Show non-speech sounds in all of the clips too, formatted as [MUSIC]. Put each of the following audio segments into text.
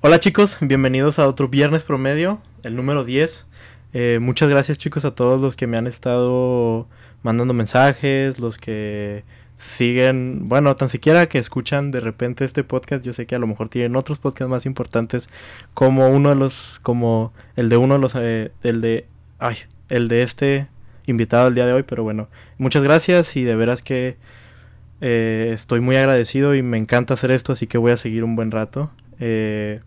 Hola chicos, bienvenidos a otro Viernes Promedio, el número 10. Eh, muchas gracias chicos a todos los que me han estado mandando mensajes, los que siguen, bueno, tan siquiera que escuchan de repente este podcast, yo sé que a lo mejor tienen otros podcasts más importantes como uno de los, como el de uno de los, eh, el de, ay, el de este invitado el día de hoy, pero bueno, muchas gracias y de veras que eh, estoy muy agradecido y me encanta hacer esto, así que voy a seguir un buen rato. Eh,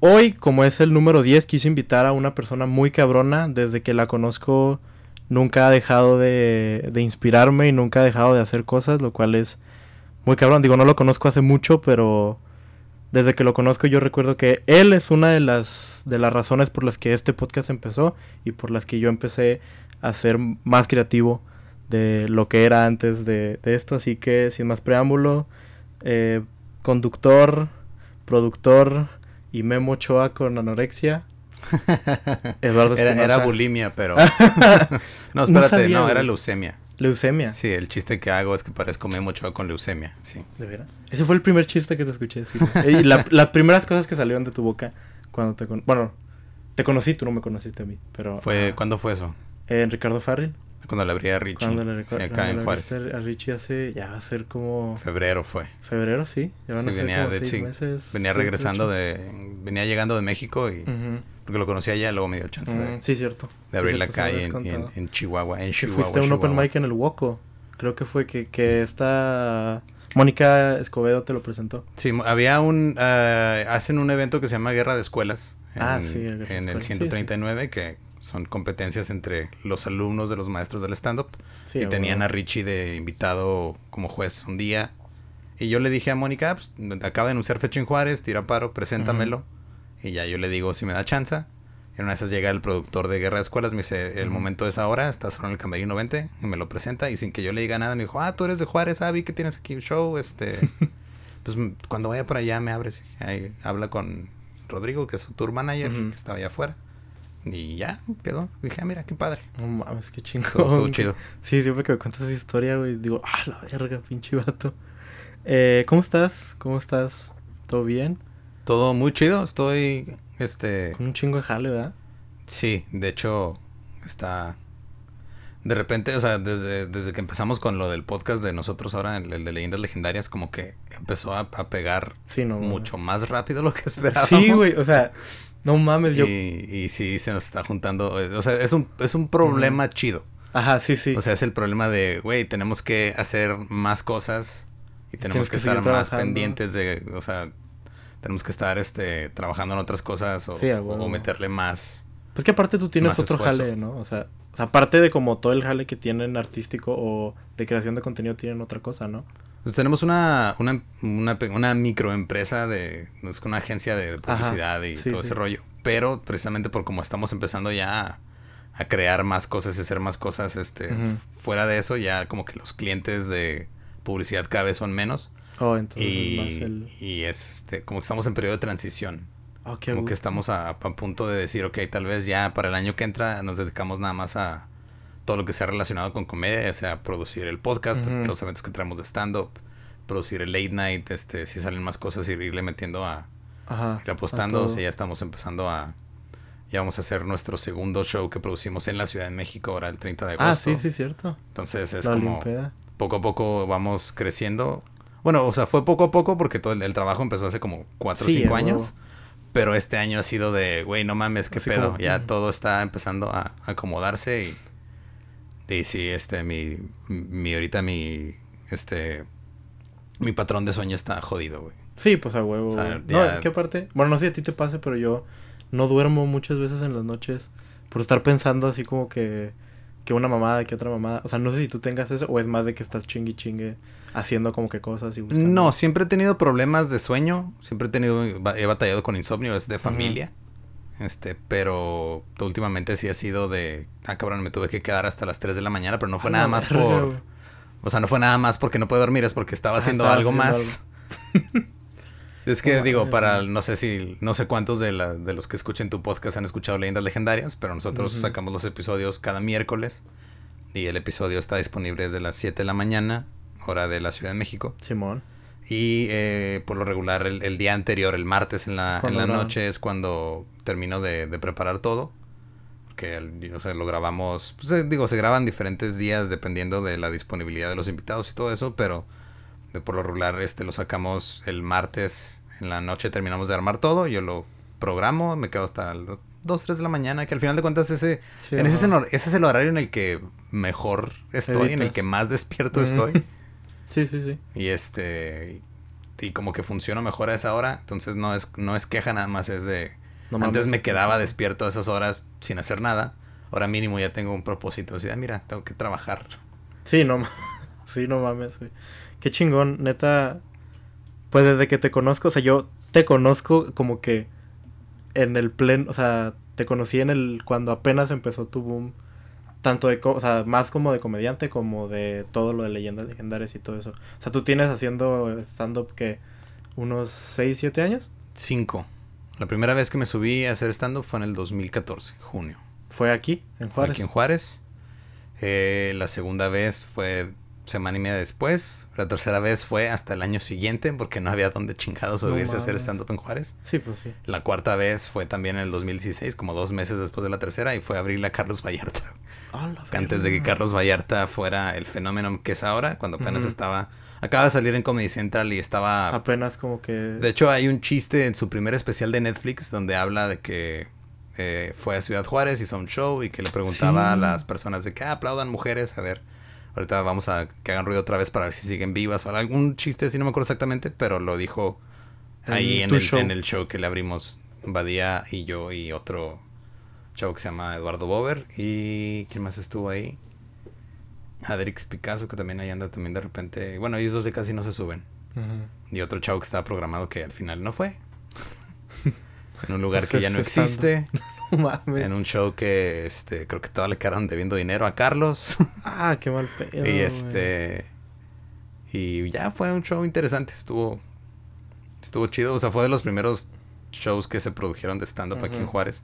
hoy, como es el número 10, quise invitar a una persona muy cabrona. Desde que la conozco, nunca ha dejado de, de inspirarme y nunca ha dejado de hacer cosas, lo cual es muy cabrón. Digo, no lo conozco hace mucho, pero desde que lo conozco yo recuerdo que él es una de las, de las razones por las que este podcast empezó y por las que yo empecé a ser más creativo de lo que era antes de, esto. Así que, sin más preámbulo, eh, conductor, productor y Memo Ochoa con anorexia. [LAUGHS] Eduardo era, era, bulimia, pero. [LAUGHS] [LAUGHS] no, espérate, no, sabía, no, era leucemia. Leucemia. Sí, el chiste que hago es que parezco Memo Ochoa con leucemia, sí. ¿De veras? Ese fue el primer chiste que te escuché, sí. y la, las primeras cosas que salieron de tu boca cuando te... Con... Bueno, te conocí, tú no me conociste a mí, pero... Fue, ¿Cuándo fue eso? En Ricardo Farril. Cuando le abrí a Richie. Cuando le, sí, acá en Juárez. A Richie hace, ya va a ser como... Febrero fue. Febrero, sí. Ya van sí, a ser venía como de, seis sí, meses. venía regresando de... Venía llegando de México y... Ujú. Porque lo conocía allá, luego me dio chance de, Mm, sí, cierto. de abrir la cierto, calle en, en, en Chihuahua. En Chihuahua, fuiste a un open mic en el Woco. Creo que fue que, que esta... Mónica Escobedo te lo presentó. Sí, había un... ah, hacen un evento que se llama Guerra de Escuelas. En, Ah, sí, de En el Escuelas, sí, sí. 139, que son competencias entre los alumnos de los maestros del stand-up. Sí, y tenían a Richie de invitado como juez un día. Y yo le dije a Mónica, "Ah, pues, acaba de anunciar fecha en Juárez, tira paro, preséntamelo. Y ya yo le digo si me da chance. Y en una de esas llega el productor de Guerra de Escuelas, me dice, el momento es ahora, estás solo en el camerino 20, y me lo presenta. Y sin que yo le diga nada, me dijo, ah, tú eres de Juárez, ah, vi que tienes aquí un show, este... [LAUGHS] pues cuando vaya por allá me abres. Ahí habla con Rodrigo, que es su tour manager, que estaba allá afuera. Y ya, quedó. Dije, ah, mira, qué padre. No mames, qué chingón. Estuvo [LAUGHS] chido. Sí, siempre que me cuentas esa historia, güey, digo, ah, la verga, pinche vato. Eh, ¿Cómo estás? ¿Cómo estás? ¿Todo bien? Todo muy chido, estoy, este... Con un chingo de jale, ¿verdad? Sí, de hecho, está. De repente, o sea, desde, desde que empezamos con lo del podcast de nosotros ahora, el, el de leyendas legendarias, como que empezó a, a pegar Sí, no. mucho más rápido [LAUGHS] lo que esperábamos. Sí, güey, o sea, no mames, yo... Y, y sí, se nos está juntando. eh, O sea, es un, es un problema chido. Ajá, sí, sí. O sea, es el problema de, güey, tenemos que hacer más cosas y tenemos que, que estar más pendientes de, o sea, tenemos que estar este trabajando en otras cosas o, Sí, meterle más. Pues que aparte tú tienes otro esfuerzo. jale, ¿no? O sea, o sea, aparte de como todo el jale que tienen artístico o de creación de contenido, tienen otra cosa, ¿no? Pues tenemos una, una, una, una microempresa de, es una agencia de publicidad y sí, todo sí. ese rollo. Pero precisamente por como estamos empezando ya a, a crear más cosas y hacer más cosas, este, fuera de eso, ya como que los clientes de publicidad cada vez son menos. Oh, entonces Y, es más el... y es este, como que estamos en periodo de transición. Qué como que estamos a, a punto de decir, ok, tal vez ya para el año que entra nos dedicamos nada más a todo lo que sea relacionado con comedia, ya sea producir el podcast, los eventos que traemos de stand-up, producir el late night, este, si salen más cosas, ir- irle metiendo a, Ajá. ir apostando, o sea, ya estamos empezando a, ya vamos a hacer nuestro segundo show que producimos en la Ciudad de México ahora el 30 de Ah, agosto. sí, sí, cierto. Entonces es La como poco a poco vamos creciendo. Bueno, o sea, fue poco a poco porque todo el, el trabajo empezó hace como 4 o Sí, 5 a años. Pero este año ha sido de, güey, no mames, qué Así pedo. como- ya Ujú. todo está empezando a acomodarse y. Y sí, este, mi. Mi ahorita mi. Este. Mi patrón de sueño está jodido, güey. Sí, pues a huevo. O sea, güey. ya- No, ¿qué parte? Bueno, no sé si a ti te pase, pero yo no duermo muchas veces en las noches por estar pensando así como que que una mamada, que otra mamada. O sea, no sé si tú tengas eso o es más de que estás chingue y chingue haciendo como que cosas y buscando. No, siempre he tenido problemas de sueño. Siempre he tenido. He batallado con insomnio, es de familia. Este, pero últimamente sí ha sido de. Ah, cabrón, me tuve que quedar hasta las 3 de la mañana, pero no fue A nada más por. O sea, no fue nada más porque no puedo dormir, es porque estaba Ah, haciendo algo más. es que No digo, para no sé si, no sé cuántos de, la, de los que escuchen tu podcast han escuchado leyendas legendarias, pero nosotros sacamos los episodios cada miércoles y el episodio está disponible desde las 7 de la mañana, hora de la Ciudad de México. Simón. Y eh, por lo regular el, el, día anterior, el martes en la, en la noche, es cuando termino de, de preparar todo. Porque o sea, lo grabamos, pues, eh, digo, se graban diferentes días dependiendo de la disponibilidad de los invitados y todo eso, pero de por lo regular este lo sacamos el martes en la noche, terminamos de armar todo, yo lo programo, me quedo hasta las 2, 3 de la mañana, que al final de cuentas ese, en ese, ese, es el horario en el que mejor estoy, en el que más despierto estoy. [LAUGHS] Sí, sí, sí. Y este y como que funciona mejor a esa hora, entonces no es no es queja nada más es de antes me quedaba despierto esas horas sin hacer nada. Ahora mínimo ya tengo un propósito, así, mira, tengo que trabajar. Sí, no [LAUGHS] sí, no mames, güey. Qué chingón, neta. Pues desde que te conozco, o sea, yo te conozco como que en el pleno, o sea, te conocí en el cuando apenas empezó tu boom tanto de, o sea, más como de comediante como de todo lo de leyendas legendarias y todo eso. O sea, tú tienes haciendo stand-up que unos 6, 7 años? 5. La primera vez que me subí a hacer stand-up fue en el 2014, junio. ¿Fue aquí, en Juárez? Fue aquí en Juárez. Eh, la segunda vez fue semana y media después. La tercera vez fue hasta el año siguiente porque no había donde chingados subirse a hacer stand-up en Juárez. Sí, pues sí. La cuarta vez fue también en el 2016, como dos meses después de la tercera, y fue a abrirle a Carlos Vallarta. Antes de que Carlos Vallarta fuera el fenómeno que es ahora, cuando apenas estaba... Acaba de salir en Comedy Central y estaba... Apenas como que... De hecho, hay un chiste en su primer especial de Netflix donde habla de que eh, fue a Ciudad Juárez, hizo un show y que le preguntaba a las personas de que ah, aplaudan mujeres, a ver Ahorita vamos a que hagan ruido otra vez para ver si siguen vivas o algún chiste, si no me acuerdo exactamente, pero lo dijo ahí en el, show? en el show que le abrimos Badía y yo y otro chavo que se llama Eduardo Bober. ¿Y quién más estuvo ahí? Adrix Picasso, que también ahí anda también de repente. Bueno, ellos dos de casi no se suben. Y otro chavo que estaba programado que al final no fue. [LAUGHS] en un lugar que ya no existe. [LAUGHS] En un show que este creo que todavía le quedaron debiendo dinero a Carlos. [LAUGHS] Ah, qué mal pedo. y este y ya fue un show interesante, estuvo estuvo chido, o sea, fue de los primeros shows que se produjeron de stand up aquí en Juárez.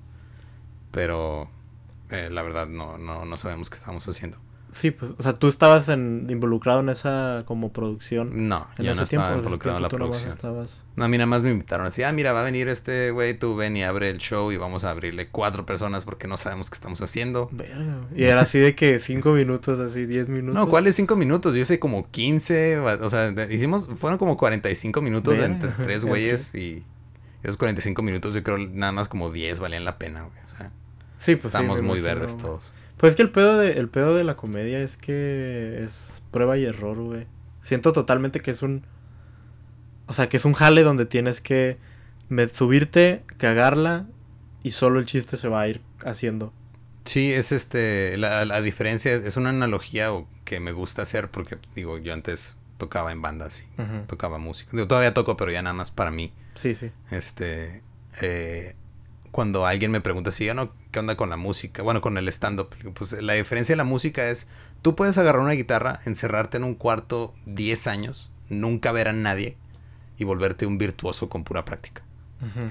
Pero eh, la verdad no no no sabemos qué estamos haciendo. Sí, pues, o sea, tú estabas en, involucrado en esa como producción. No, yo no estaba involucrado en la producción. No, a mí nada más me invitaron así, ah, mira, va a venir este güey, tú ven y abre el show y vamos a abrirle cuatro personas porque no sabemos qué estamos haciendo. Verga, y era así de que cinco minutos, así diez minutos. No, ¿cuáles cinco minutos? Yo sé como quince, o sea, hicimos, fueron como cuarenta y cinco minutos entre tres güeyes y esos cuarenta y cinco minutos yo creo nada más como diez valían la pena, güey, o sea. Sí, pues Estamos muy verdes todos. Pues es que el pedo, de, el pedo de la comedia es que es prueba y error, güey. Siento totalmente que es un... O sea, que es un jale donde tienes que subirte, cagarla y solo el chiste se va a ir haciendo. Sí, es este, la, la diferencia es, una analogía que me gusta hacer porque, digo, yo antes tocaba en bandas y tocaba música. Todavía toco, pero ya nada más para mí. Sí, sí. Este, eh, cuando alguien me pregunta si, no, ¿qué onda con la música? Bueno, con el stand-up. Pues la diferencia de la música es, tú puedes agarrar una guitarra, encerrarte en un cuarto 10 años, nunca ver a nadie y volverte un virtuoso con pura práctica.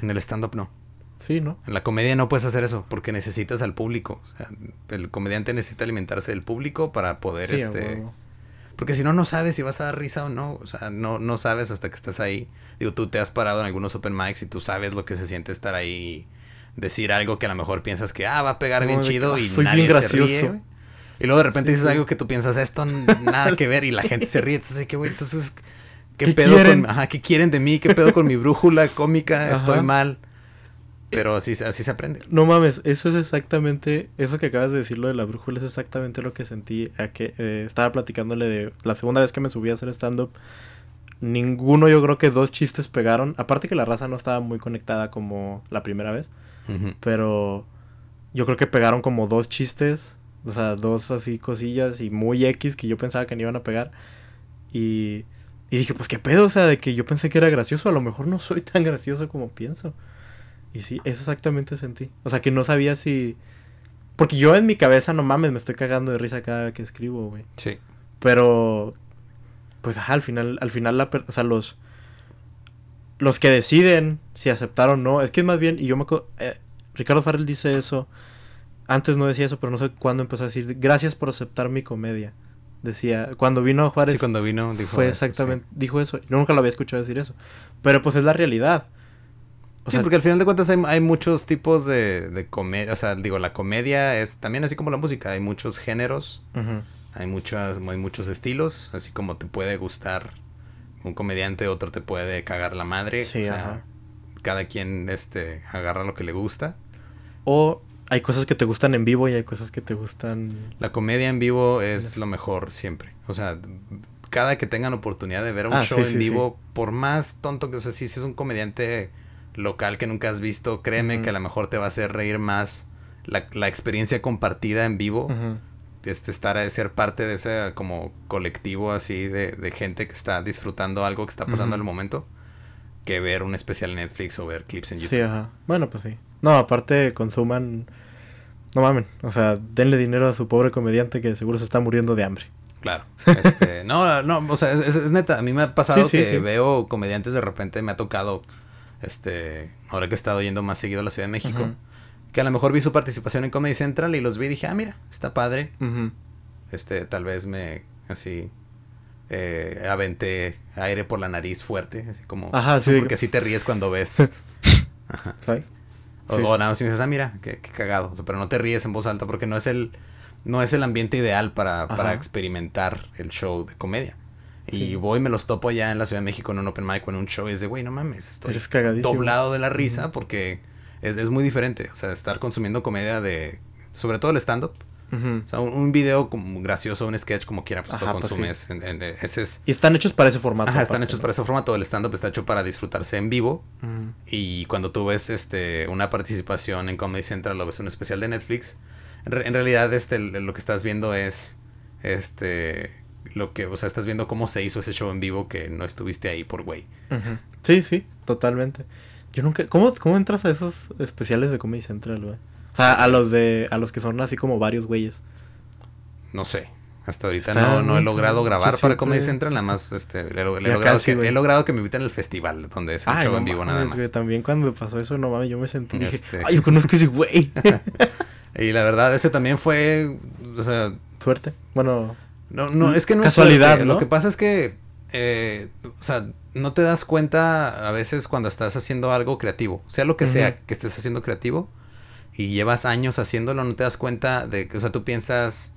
En el stand-up no. Sí, ¿no? En la comedia no puedes hacer eso porque necesitas al público. O sea, el comediante necesita alimentarse del público para poder, este... Porque si no, no sabes si vas a dar risa o no. O sea, no, no sabes hasta que estás ahí. Digo, tú te has parado en algunos open mics y tú sabes lo que se siente estar ahí decir algo que a lo mejor piensas que ah, va a pegar bien chido y nadie se ríe. Y luego de repente dices algo que tú piensas, esto nada que ver y la gente se [LAUGHS] ríe. Entonces, ¿qué, güey? Entonces, ¿qué, pedo con ajá, qué quieren de mí? ¿Qué pedo con mi brújula cómica? Estoy mal. Pero así, así se aprende. No mames, eso es exactamente, eso que acabas de decir lo de la brújula es exactamente lo que sentí. A que eh, estaba platicándole de la segunda vez que me subí a hacer stand-up. Ninguno, yo creo que dos chistes pegaron. Aparte que la raza no estaba muy conectada como la primera vez. Pero yo creo que pegaron como dos chistes, o sea, dos así cosillas y muy X que yo pensaba que no iban a pegar. Y, y dije, pues qué pedo, o sea, de que yo pensé que era gracioso, a lo mejor no soy tan gracioso como pienso. Y sí, eso exactamente sentí. O sea, que no sabía si... Porque yo en mi cabeza, no mames, me estoy cagando de risa cada que escribo, güey. Sí. Pero, pues, ajá, al final, al final, la, o sea, los, los que deciden si aceptar o no, es que más bien, y yo me eh, Ricardo Farrell dice eso, antes no decía eso, pero no sé cuándo empezó a decir, gracias por aceptar mi comedia. decía, cuando vino a Juárez. Sí, cuando vino, dijo Fue eso, exactamente, dijo eso. Yo nunca lo había escuchado decir eso. Pero pues es la realidad. O sí, porque al final de cuentas hay, hay muchos tipos de, de comedia. O sea, digo, la comedia es también así como la música. Hay muchos géneros. Hay, muchas, hay muchos estilos. Así como te puede gustar un comediante, otro te puede cagar la madre. Sí, o sea, ajá. cada quien este, agarra lo que le gusta. O hay cosas que te gustan en vivo y hay cosas que te gustan. La comedia en vivo es lo mejor siempre. O sea, cada que tengan oportunidad de ver un Ah, show sí, en vivo, por más tonto que o sea, si es un comediante local que nunca has visto, créeme que a lo mejor te va a hacer reír más la, la experiencia compartida en vivo. Este, estar a ser parte de ese como colectivo así de, de gente que está disfrutando algo que está pasando en el momento que ver un especial en Netflix o ver clips en YouTube. Sí, ajá. Bueno, pues sí. No, aparte consuman. No mamen. O sea, denle dinero a su pobre comediante que seguro se está muriendo de hambre. Claro. Este, [LAUGHS] no, no, o sea, es, es- es neta. A mí me ha pasado Sí, sí, que sí. veo comediantes de repente, me ha tocado, este, ahora que he estado yendo más seguido a la Ciudad de México. Que a lo mejor vi su participación en Comedy Central y los vi y dije, ah, mira, está padre. Este, tal vez me, así, eh, aventé aire por la nariz fuerte, así como, Ajá, sí. porque así te ríes cuando ves. [LAUGHS] ¿Sabes? O, Sí. o nada más me dices, ah, mira, qué, qué cagado. O sea, pero no te ríes en voz alta porque no es el, no es el ambiente ideal para, para Ajá. experimentar el show de comedia. Y voy y me los topo allá en la Ciudad de México en un open mic o en un show y es de, güey, no mames, estoy Eres doblado de la risa porque es, es muy diferente. O sea, estar consumiendo comedia de, sobre todo el stand-up. O sea, un, un video como gracioso, un sketch como quiera, pues Ajá, lo pues consumes. En- en- ese es... Y están hechos para ese formato. Ajá, están hechos ¿no? para ese formato. El stand-up está hecho para disfrutarse en vivo. Y cuando tú ves este una participación en Comedy Central o ves un especial de Netflix, en, re- en realidad este lo que estás viendo es este lo que, o sea, estás viendo cómo se hizo ese show en vivo que no estuviste ahí por güey. Sí, sí, totalmente. Yo nunca. ¿Cómo, cómo entras a esos especiales de Comedy Central, güey? O sea, a los de. a los que son así como varios güeyes. No sé. Hasta ahorita Está no, no he logrado grabar para siempre- Comedy Central, nada más este, he, logrado casi, que, güey. he logrado que me inviten al festival donde es el Ay, show no en vivo nada más. güey, también cuando pasó eso, no mames, yo me sentí. Dije, Este. ay, yo conozco a ese güey. [LAUGHS] Y la verdad, ese también fue, o sea, Suerte. Bueno, No, no, es que no Casualidad, es suerte. ¿no? Lo que pasa es que, eh, o sea, no te das cuenta a veces cuando estás haciendo algo creativo. Sea lo que sea que estés haciendo creativo y llevas años haciéndolo, no te das cuenta de que, o sea, tú piensas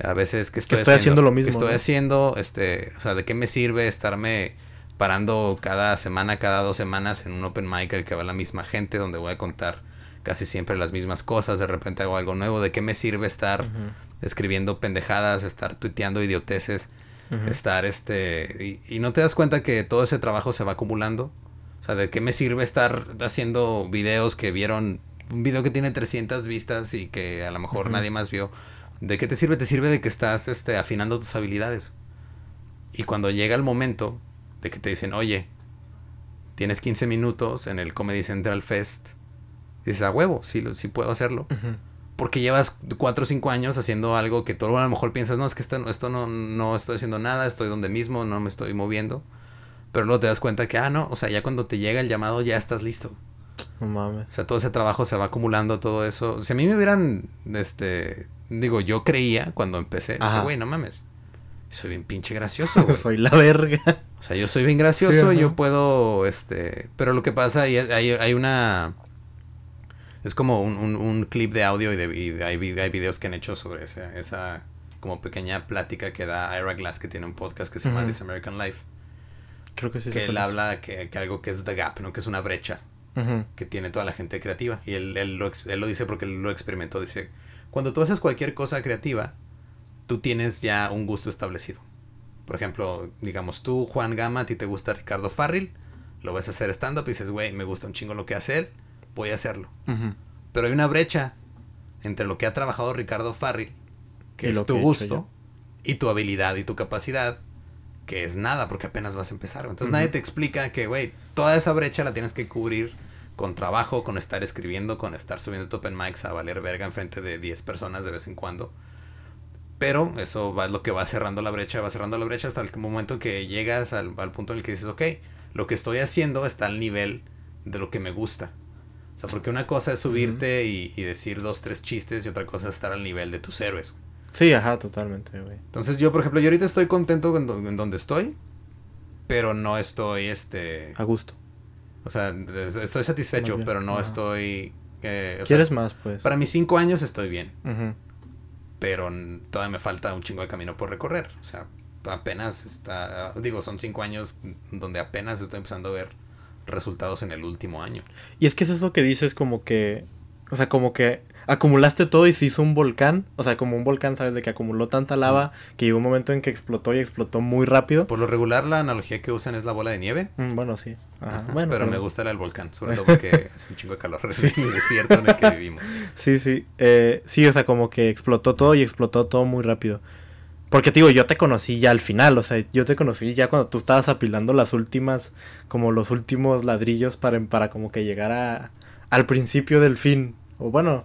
a veces que estoy, estoy haciendo lo mismo, que estoy ¿no? haciendo, este, o sea, de qué me sirve estarme parando cada semana, cada dos semanas en un open mic al que va la misma gente, donde voy a contar casi siempre las mismas cosas, de repente hago algo nuevo, de qué me sirve estar escribiendo pendejadas, estar tuiteando idioteces, Estar este y, y no te das cuenta que todo ese trabajo se va acumulando. O sea, ¿de qué me sirve estar haciendo videos que vieron un video que tiene 300 vistas y que a lo mejor nadie más vio? ¿De qué te sirve? Te sirve de que estás este afinando tus habilidades. Y cuando llega el momento de que te dicen, "Oye, tienes 15 minutos en el Comedy Central Fest." Dices, "A huevo, sí lo- sí puedo hacerlo." Porque llevas cuatro o cinco años haciendo algo que tú a lo mejor piensas, no, es que esto, esto no, no estoy haciendo nada, estoy donde mismo, no me estoy moviendo. Pero luego te das cuenta que, ah, no, o sea, ya cuando te llega el llamado ya estás listo. No mames. O sea, todo ese trabajo se va acumulando, todo eso. Si a mí me hubieran, este, digo, yo creía cuando empecé, dije, güey, no mames, soy bien pinche gracioso, [LAUGHS] güey. Soy la verga. O sea, yo soy bien gracioso, Sí, yo puedo, este, pero lo que pasa, y hay, hay una, es como un, un, un clip de audio y, de, y hay, hay videos que han hecho sobre esa, esa como pequeña plática que da Ira Glass, que tiene un podcast que se llama. This American Life, Creo que sí. que él habla que, que algo que es the gap, ¿no? Que es una brecha que tiene toda la gente creativa. Y él, él, lo, él lo dice porque él lo experimentó. Dice, cuando tú haces cualquier cosa creativa, tú tienes ya un gusto establecido. Por ejemplo, digamos, tú, Juan Gama, a ti te gusta Ricardo Farril, lo ves a hacer stand-up y dices, güey, me gusta un chingo lo que hace él, voy a hacerlo. Pero hay una brecha entre lo que ha trabajado Ricardo Farril, que Y es lo tu que he hecho gusto, y tu habilidad y tu capacidad, que es nada, porque apenas vas a empezar. Entonces nadie te explica que, güey, toda esa brecha la tienes que cubrir con trabajo, con estar escribiendo, con estar subiendo tu open mics a valer verga enfrente de 10 personas de vez en cuando. Pero eso va, es lo que va cerrando la brecha, va cerrando la brecha hasta el momento que llegas al, al punto en el que dices, ok, lo que estoy haciendo está al nivel de lo que me gusta. O sea, porque una cosa es subirte y, y decir dos, tres chistes y otra cosa es estar al nivel de tus héroes. Sí, ajá, totalmente, güey. Entonces yo, por ejemplo, yo ahorita estoy contento en, do- en donde estoy, pero no estoy, este... A gusto. O sea, es- estoy satisfecho, pero no ajá. estoy... eh, sea, ¿Quieres más, pues? Para mis cinco años estoy bien, Ujú. pero todavía me falta un chingo de camino por recorrer. O sea, apenas está... Digo, son cinco años donde apenas estoy empezando a ver resultados en el último año. Y es que es eso que dices como que... O sea, como que acumulaste todo y se hizo un volcán. O sea, como un volcán, ¿sabes? De que acumuló tanta lava que llegó un momento en que explotó y explotó muy rápido. Por lo regular, la analogía que usan es la bola de nieve. Mm, bueno, sí. Ajá. Ajá, Bueno, pero me gusta la del volcán, sobre [LAUGHS] todo porque hace un chingo de calor en el desierto en el que vivimos. Sí, sí. Eh, sí, o sea, como que explotó todo y explotó todo muy rápido. Porque te digo, yo te conocí ya al final, o sea, yo te conocí ya cuando tú estabas apilando las últimas, como los últimos ladrillos para, para como que llegar a, al principio del fin. O bueno,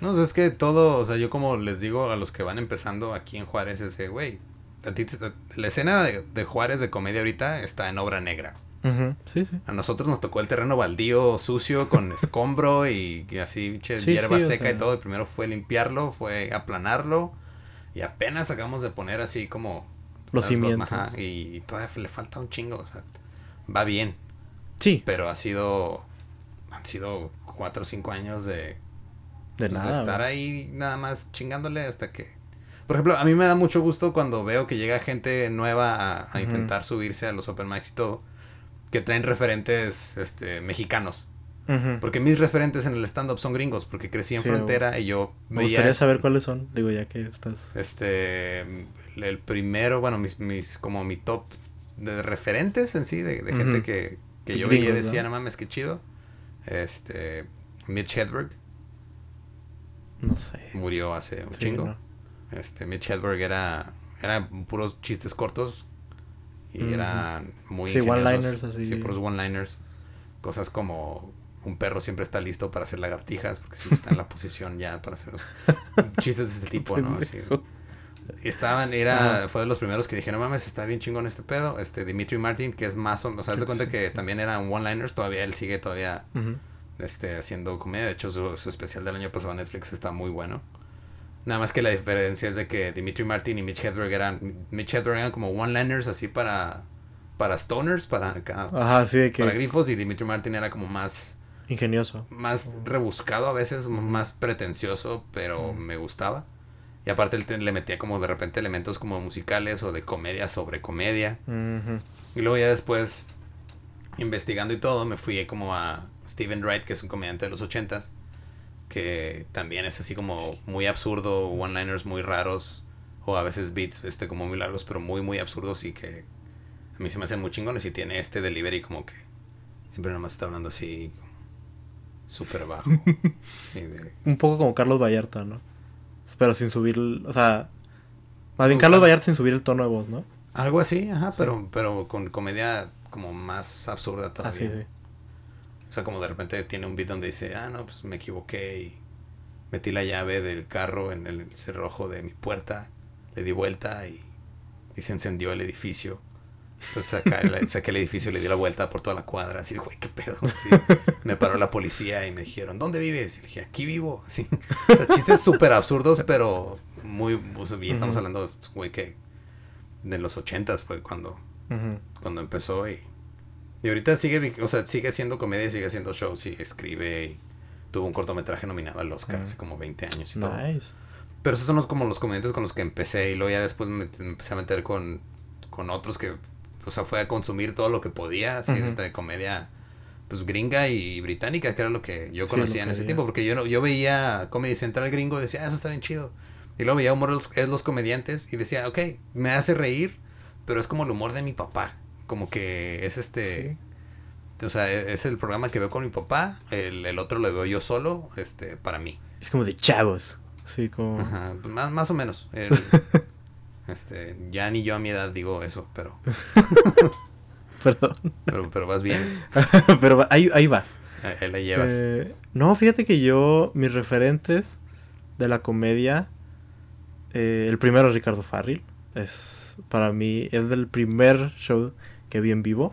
No, es que todo, o sea, yo como les digo a los que van empezando aquí en Juárez, es de, güey, a ti te- la escena de, de Juárez de comedia ahorita está en obra negra. sí, sí. A nosotros nos tocó el terreno baldío, sucio, con [LAUGHS] escombro y, y así, Sí, hierba o seca sea. y todo. Y primero fue limpiarlo, fue aplanarlo. Y apenas acabamos de poner así como... Los cimientos. ajá, y, y todavía le falta un chingo, o sea, va bien. Sí, Pero ha sido... Han sido cuatro o cinco años de... de pues, de nada. estar ahí nada más chingándole hasta que... Por ejemplo, a mí me da mucho gusto cuando veo que llega gente nueva a, a intentar subirse a los Open Mics y todo, que traen referentes este, mexicanos. Porque mis referentes en el stand-up son gringos, porque crecí en Sí, frontera y yo Me gustaría saber cuáles son. Digo, ya que estás. Este, el primero, bueno, mis, mis, como mi top de referentes en sí, de, de gente que, que yo veía y decía, ¿no? mames, qué chido. Este, Mitch Hedberg No sé. murió hace un Sí, chingo. no. Este, Mitch Hedberg era, era puros chistes cortos y eran muy Sí, one-liners así. Sí, puros one-liners. Cosas como un perro siempre está listo para hacer lagartijas porque siempre está en la [LAUGHS] posición ya para hacer los chistes de este tipo, ¿no? Así, estaban, era, Ajá. fue de los primeros que dijeron, mames, está bien chingón este pedo. Este, Dimitri Martin, que es más o menos, sea, de cuenta que también eran one-liners, todavía él sigue todavía este, haciendo comedia. De hecho, su, su especial del año pasado en Netflix está muy bueno. Nada más que la diferencia es de que Dimitri Martin y Mitch Hedberg eran, Mitch Hedberg eran como one-liners así para, para stoners, para, acá, Ajá, sí, de para que. grifos, y Dimitri Martin era como más, Ingenioso. más rebuscado a veces, más pretencioso, pero me gustaba. Y aparte él te- le metía como de repente elementos como musicales o de comedia sobre comedia. Y luego ya después, investigando y todo, me fui como a Steven Wright, que es un comediante de los ochentas, que también es así como muy absurdo, one-liners muy raros, o a veces beats este como muy largos, pero muy, muy absurdos y que a mí se me hacen muy chingones y tiene este delivery como que siempre nada más está hablando así como súper bajo. [LAUGHS] Sí, de- Un poco como Carlos Vallarta, ¿no? Pero sin subir. O sea. Más bien Como Carlos Car- Vallarta sin subir el tono de voz, ¿no? Algo así, ajá, Sí. pero, pero con comedia como más absurda Ah, todavía. sí. O sea, como de repente tiene un beat donde dice, ah, no, pues me equivoqué y metí la llave del carro en el cerrojo de mi puerta, le di vuelta y, y se encendió el edificio. Entonces saca [LAUGHS] el- saqué el edificio y le di la vuelta por toda la cuadra, así, güey, qué pedo. [LAUGHS] Así, me paró la policía y me dijeron, ¿dónde vives? Y le dije, aquí vivo. Así. O sea, chistes súper absurdos, pero muy, o sea, y estamos Ujú. hablando, güey, que de los ochentas fue cuando, cuando empezó y, y ahorita sigue, o sea, sigue haciendo comedia sigue haciendo shows y escribe y tuvo un cortometraje nominado al Oscar Mm. hace como 20 años y todo. Nice. Pero esos son los, como los comediantes con los que empecé y luego ya después me, me empecé a meter con, con otros que, o sea, fue a consumir todo lo que podía, así de comedia pues gringa y británica, que era lo que yo Sí, conocía en ese tiempo, porque yo no, yo veía Comedy Central gringo y decía, ah, eso está bien chido. Y luego veía humor es los comediantes y decía, ok, me hace reír, pero es como el humor de mi papá, como que es este... O sea, e- es el programa que veo con mi papá, el, el otro lo veo yo solo, este, para mí. Es como de chavos. Sí, como. Ajá, pues más, más o menos. El- [LAUGHS] este, ya ni yo a mi edad digo eso, pero, [LAUGHS] Perdón. pero, pero vas bien, [LAUGHS] Pero ahí, ahí vas. ahí la llevas. Eh, no, fíjate que yo, mis referentes de la comedia, eh, el primero es Ricardo Farril. Es, para mí, es del primer show que vi en vivo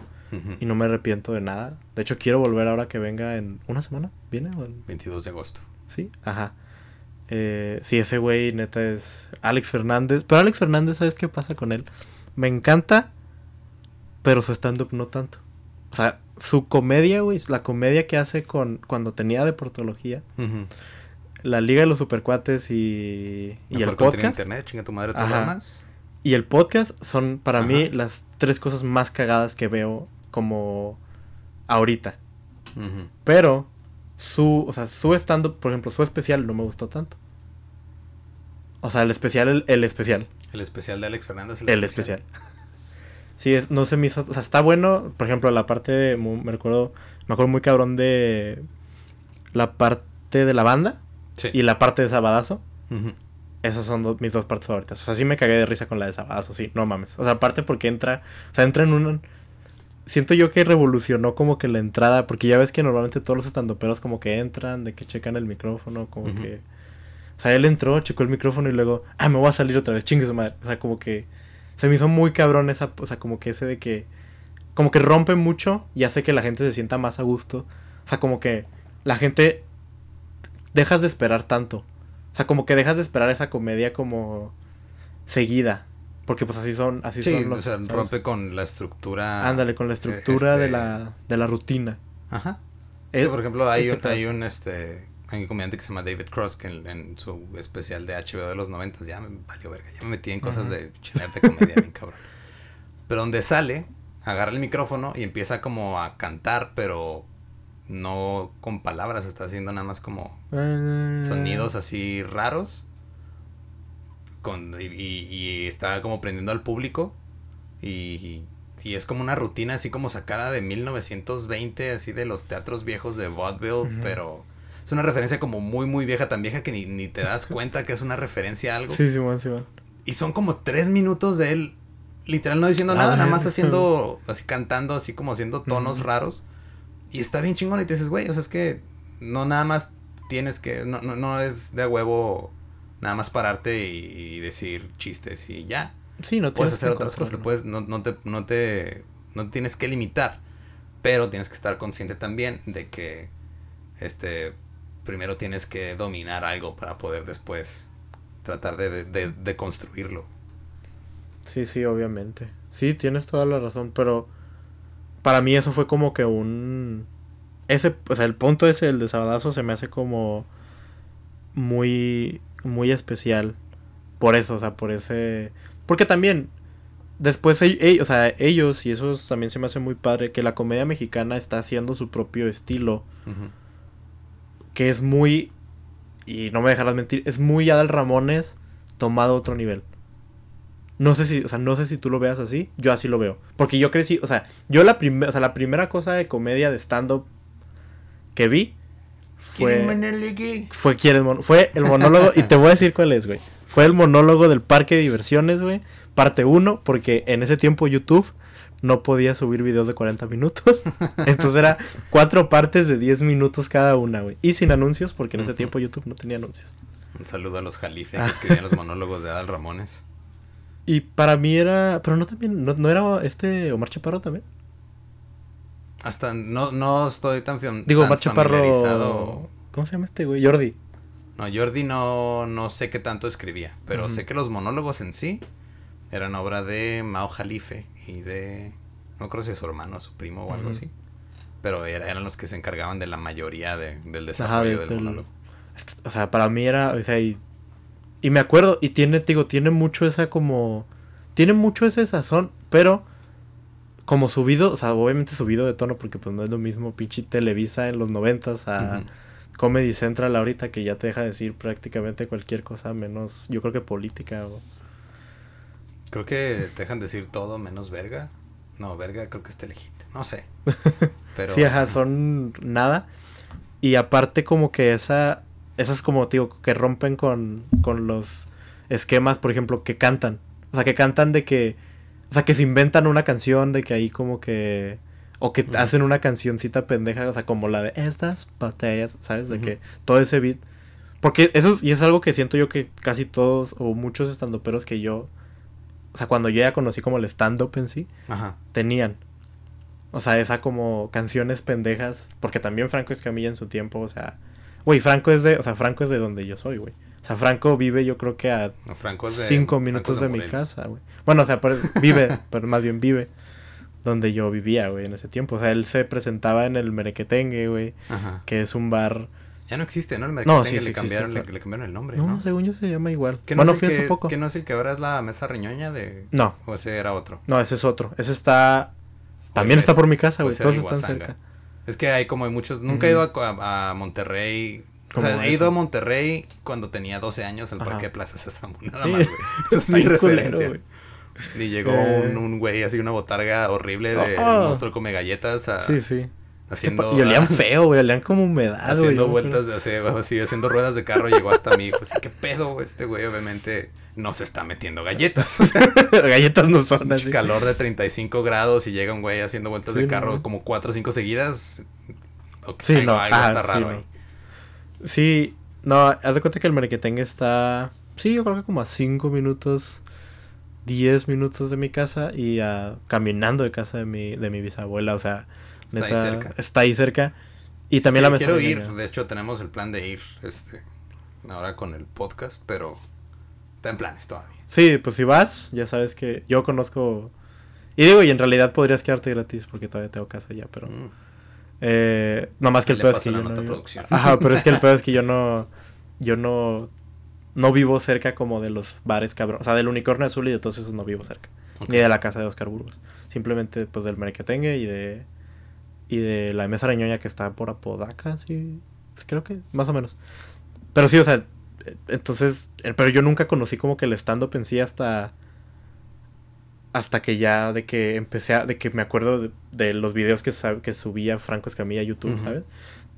y no me arrepiento de nada. De hecho, quiero volver ahora que venga en una semana. ¿Viene? o en- 22 de agosto. Sí, ajá. Eh, sí, ese güey neta es Alex Fernández. Pero Alex Fernández, ¿sabes qué pasa con él? Me encanta, pero su stand-up no tanto. O sea, su comedia, güey, la comedia que hace con cuando tenía deportología, la Liga de los Supercuates y, y Mejor el podcast. internet, chinga tu madre, demás. Y el podcast son para mí las tres cosas más cagadas que veo como ahorita. Pero su, o sea, su stand-up, por ejemplo, su especial no me gustó tanto. O sea, el especial, el, el especial. El especial de Alex Fernández. El especial. Sí, es, no se me hizo. O sea, está bueno. Por ejemplo, la parte de. Me recuerdo. Me acuerdo muy cabrón de. La parte de la banda. Sí. Y la parte de Sabadazo. Ujú. Esas son do- mis dos partes favoritas. O sea, sí me cagué de risa con la de Sabadazo, sí, no mames. O sea, aparte porque entra. O sea, entra en un. Siento yo que revolucionó como que la entrada. Porque ya ves que normalmente todos los estandoperos como que entran, de que checan el micrófono, como que. O sea, él entró, checó el micrófono y luego. Ah, me voy a salir otra vez, chingue su madre. O sea, como que. Se me hizo muy cabrón esa. O sea, como que ese de que. Como que rompe mucho y hace que la gente se sienta más a gusto. O sea, como que la gente. Dejas de esperar tanto. O sea, como que dejas de esperar esa comedia como seguida. Porque pues así son, así Sí, son los. o sea, ¿sabes? rompe con la estructura. Ándale, con la estructura de este- la, de la rutina. Ajá. Eh, Sí, por ejemplo, hay un, hay un este hay un comediante que se llama David Cross que en, en su especial de HBO de los 90 ya me valió verga, ya me metí en cosas de chinar de comedia bien cabrón. Pero donde sale, agarra el micrófono y empieza como a cantar, pero no con palabras, está haciendo nada más como Ah. sonidos así raros. Con, y, está como prendiendo al público. Y, y es como una rutina así como sacada de 1920, así de los teatros viejos de vaudeville, pero es una referencia como muy, muy vieja, tan vieja que ni, ni te das cuenta que es una referencia a algo. Sí, Simón, Simón. Y son como tres minutos de él, literal no diciendo Ah, nada, nada verga. más haciendo, así cantando, así como haciendo tonos raros. Y está bien chingón y te dices, güey, o sea, es que no nada más tienes que, no, no, no es de huevo nada más pararte y, y decir chistes y ya. Sí, no Puedes hacer otras cosas, puedes, no, no te, no te, no te tienes que limitar, pero tienes que estar consciente también de que, este, primero tienes que dominar algo para poder después tratar de, de, de- construirlo. Sí, sí, obviamente. Sí, tienes toda la razón, pero para mí eso fue como que un... Ese, o sea, el punto ese, el de Sabadazo, se me hace como muy, muy especial. Por eso, o sea, por ese... Porque también, después, ell- ell- o sea, ellos, y eso también se me hace muy padre, que la comedia mexicana está haciendo su propio estilo. Que es muy... Y no me dejarás mentir, es muy Adal Ramones tomado a otro nivel. No sé si, o sea, no sé si tú lo veas así, yo así lo veo. Porque yo crecí, o sea, yo la primera, o sea, la primera cosa de comedia de stand-up que vi fue... Fue, ¿quieres mon- fue el monólogo, y te voy a decir cuál es, güey. Fue el monólogo del parque de diversiones, güey. Parte 1, porque en ese tiempo YouTube no podía subir videos de 40 minutos. [LAUGHS] Entonces era cuatro partes de 10 minutos cada una, güey. Y sin anuncios, porque en ese tiempo YouTube no tenía anuncios. Un saludo a los Jalife Ah. que escribían los monólogos de Adal Ramones. Y para mí era. Pero no también. No, no era este Omar Chaparro también. Hasta no, no estoy tan, fam- Digo, tan Omar Chaparro. ¿Cómo se llama este güey? Jordi. No, Jordi no, no sé qué tanto escribía, pero sé que los monólogos en sí eran obra de Mao Jalife y de, no creo si es su hermano, su primo o algo así, pero era- eran los que se encargaban de la mayoría de, del desarrollo Ajá, del, del- monólogo. O sea, para mí era. O sea, y, y me acuerdo. Y tiene, te digo, tiene mucho esa como. Tiene mucho ese sazón, pero. Como subido, o sea, obviamente subido de tono, porque pues no es lo mismo pinche Televisa en los noventas a. Comedy Central ahorita que ya te deja decir prácticamente cualquier cosa menos, yo creo que política o... Creo que te dejan decir todo menos verga. No, verga creo que es telejita, no sé. [LAUGHS] Pero, Sí, ajá, son nada. Y aparte como que esa, esas como, digo, que rompen con, con los esquemas, por ejemplo, que cantan. O sea, que cantan de que, o sea, que se inventan una canción de que ahí como que, o que hacen una cancioncita pendeja, o sea, como la de estas botellas, ¿sabes? De que todo ese beat. Porque eso, es- y es algo que siento yo que casi todos, o muchos estandoperos que yo, o sea, cuando yo ya conocí como el stand-up en sí, Ajá. tenían. O sea, esa como canciones pendejas. Porque también Franco Escamilla en su tiempo, o sea. Güey, Franco es de. O sea, Franco es de donde yo soy, güey. O sea, Franco vive yo creo que a No, Franco es de- cinco minutos es de, mi casa, güey. Bueno, o sea, por- vive, [LAUGHS] pero más bien vive donde yo vivía, güey, en ese tiempo. O sea, él se presentaba en el Merequetengue, güey, que es un bar... Ya no existe, ¿no? El No, Merequetengue sí, sí le, existe, cambiaron, le- claro. le cambiaron el nombre, No, ¿no? según yo se llama igual. ¿Que bueno, no fui hace que, poco. que no es el que ahora es la mesa riñoña de... No, O ese era otro. no, ese es otro. Ese está... También el está es- por mi casa, güey. ese era Todos están cerca. Es que hay como hay muchos... Nunca he ido a, Monterrey... O sea, he ido a Monterrey cuando tenía 12 años al Ajá. parque de Plaza Sésamo. [LAUGHS] Nada más, güey. Esa es mi culero, referencia. güey. Y llegó Eh. un, un güey así, una botarga horrible de Ajá. monstruo come galletas a- Sí, sí. Haciendo... y olían a- [LAUGHS] feo, güey. Olían como humedad, güey. haciendo vueltas de hacer, así, haciendo ruedas de carro llegó hasta mí. Pues, ¿qué pedo? Este güey obviamente no se está metiendo galletas. O sea, [LAUGHS] Galletas no son así. calor de 35 grados y llega un güey haciendo vueltas Sí, de carro no. como 4 o 5 seguidas. Ok, Sí, algo, no, algo ah, está sí, raro no. ahí. Sí, no, haz de cuenta que el Merequetengue está. Sí, yo creo que como a 5 minutos, 10 minutos de mi casa y a, caminando de casa de mi, de mi bisabuela. O sea, Está ahí cerca. está ahí cerca. Y también Sí, la mesa quiero ir, de hecho tenemos el plan de ir este ahora con el podcast, pero está en planes todavía. Sí, pues si vas, ya sabes que yo conozco. Y digo, y en realidad podrías quedarte gratis porque todavía tengo casa ya, pero. Mm. Eh, no más que el pedo es que yo no. vivo-. Ajá, pero es que el pedo es que yo [LAUGHS] no. Yo no. No vivo cerca como de los bares cabrón. O sea, del unicornio azul y de todos esos no vivo cerca. Ni de la casa de Oscar Burgos. Simplemente pues del Merequetengue y de. Y de la mesa reñoña que está por Apodaca, sí. Creo que, más o menos. Pero sí, o sea. Entonces. Pero yo nunca conocí como que el stand-up en sí hasta. Hasta que ya de que empecé a. De que me acuerdo de, de los videos que, subía Franco Escamilla a YouTube. ¿sabes?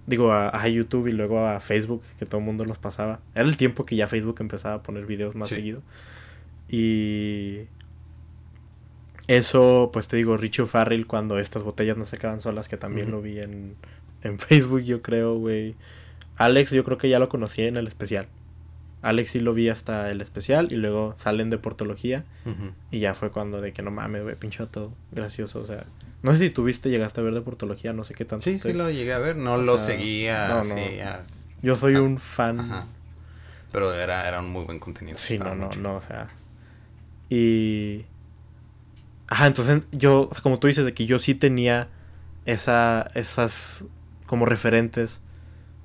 Digo, a, a YouTube y luego a Facebook, que todo el mundo los pasaba. Era el tiempo que ya Facebook empezaba a poner videos más Sí. seguido. Y. Eso, pues te digo, Richie Farrell cuando estas botellas no se quedan solas, que también lo vi en, en [LAUGHS] Facebook, yo creo, güey. Alex, yo creo que ya lo conocí en el especial. Alex sí lo vi hasta el especial y luego salen de portología y ya fue cuando de que no mames, güey, todo gracioso, o sea. No sé si tuviste, llegaste a ver de portología, no sé qué tanto. Sí, te- sí lo llegué a ver, no O lo sea, seguía no, no. a- Yo soy Ah, un fan. ajá. pero era, era un muy buen contenido. Sí, no, no, mucho. no, o sea. Y. Ajá, entonces yo, o sea, como tú dices, de que yo sí tenía esa, esas como referentes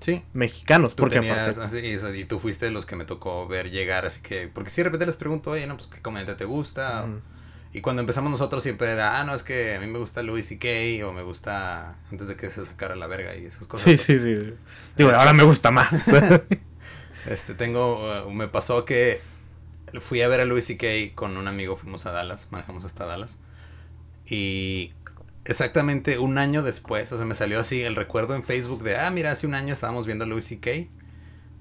Sí. mexicanos. Tú Porque tenías, aparte. así, eso, y tú fuiste de los que me tocó ver llegar, así que, porque si de repente les pregunto, oye, no, pues qué comediante te gusta, y cuando empezamos nosotros siempre era, ah, no, es que a mí me gusta Louis C.K. o me gusta antes de que se sacara la verga y esas cosas. Sí, sí, sí. Digo, ahora me gusta más. [LAUGHS] Este, tengo, uh, me pasó que fui a ver a Louis C.K. con un amigo, fuimos a Dallas, manejamos hasta Dallas. Y exactamente un año después, o sea, me salió así el recuerdo en Facebook de, ah, mira, hace un año estábamos viendo a Louis C.K.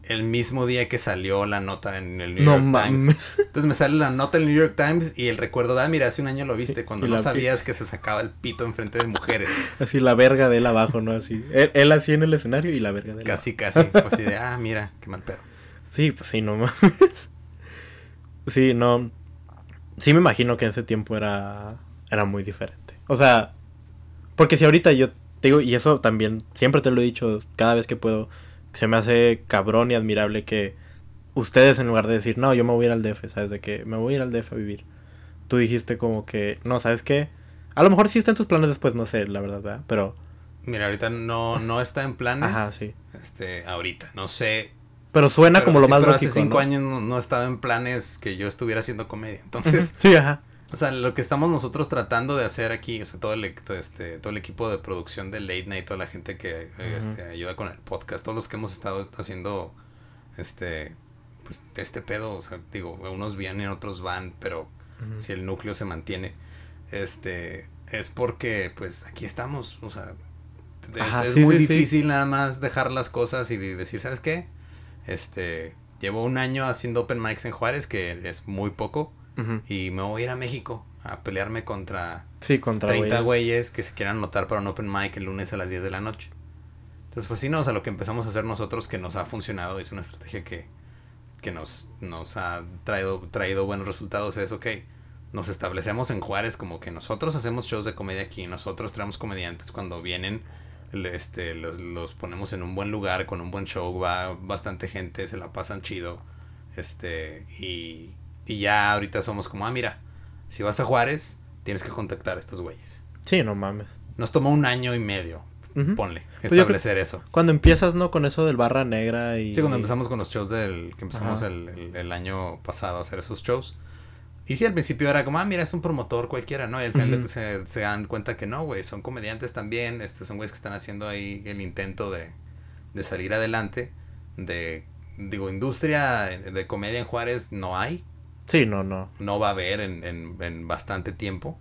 El mismo día que salió la nota en el New no York Times. mames. Entonces me sale la nota en el New York Times y el recuerdo de, ah, mira, hace un año lo viste, cuando y no sabías que se sacaba el pito enfrente de mujeres. Así la verga de él abajo, ¿no? Así. Él, él así en el escenario y la verga de él. Casi, casi. Así de, ah, mira, qué mal pedo. Sí, pues sí, no mames. Sí, no. Sí me imagino que en ese tiempo era. Era muy diferente. O sea. Porque si ahorita yo te digo, y eso también, siempre te lo he dicho cada vez que puedo, se me hace cabrón y admirable que ustedes en lugar de decir, no, yo me voy a ir al DF, ¿sabes? De que me voy a ir al DF a vivir. Tú dijiste como que, no, ¿sabes qué? A lo mejor sí está en tus planes después, no sé, la verdad, ¿verdad? Pero, Mira, ahorita no, no está en planes. ajá, sí. Este, ahorita, no sé. Pero suena Pero como lo sí, más pero lógico, hace cinco ¿no? años no, no estaba en planes que yo estuviera haciendo comedia. Entonces, [LAUGHS] Sí, ajá. o sea, lo que estamos nosotros tratando de hacer aquí, o sea, todo el, este, todo el equipo de producción de Late Night, toda la gente que eh, este, ayuda con el podcast, todos los que hemos estado haciendo, este, pues, este pedo, o sea, digo, unos vienen, otros van, pero si el núcleo se mantiene, este, es porque, pues, aquí estamos, o sea, es, Ajá, es sí, muy sí, sí. difícil nada más dejar las cosas y de- decir, ¿sabes qué? Este, llevo un año haciendo open mics en Juárez, que es muy poco, y me voy a ir a México a pelearme contra Sí, contra 30 güeyes. que se quieran anotar para un open mic el lunes a las 10 de la noche. Entonces, pues sí, no, o sea, lo que empezamos a hacer nosotros que nos ha funcionado, es una estrategia que, que nos, nos ha traído, traído buenos resultados, es, ok, nos establecemos en Juárez como que nosotros hacemos shows de comedia aquí, nosotros traemos comediantes cuando vienen, este, los, los ponemos en un buen lugar, con un buen show, va bastante gente, se la pasan chido. Este, y, y ya ahorita somos como, ah, mira, si vas a Juárez, tienes que contactar a estos güeyes. Sí, no mames. Nos tomó un año y medio, ponle, Pues establecer eso. Cuando empiezas, ¿no? Con eso del barra negra y... Sí, cuando empezamos con los shows del que empezamos el, el- el año pasado a hacer esos shows. Y sí, al principio era como, ah, mira, es un promotor cualquiera, ¿no? Y al final se, se dan cuenta que no, güey, son comediantes también, este, son güeyes que están haciendo ahí el intento de, de salir adelante. De, digo, industria de comedia en Juárez no hay, Sí, no, no. no va a haber en, en, en bastante tiempo.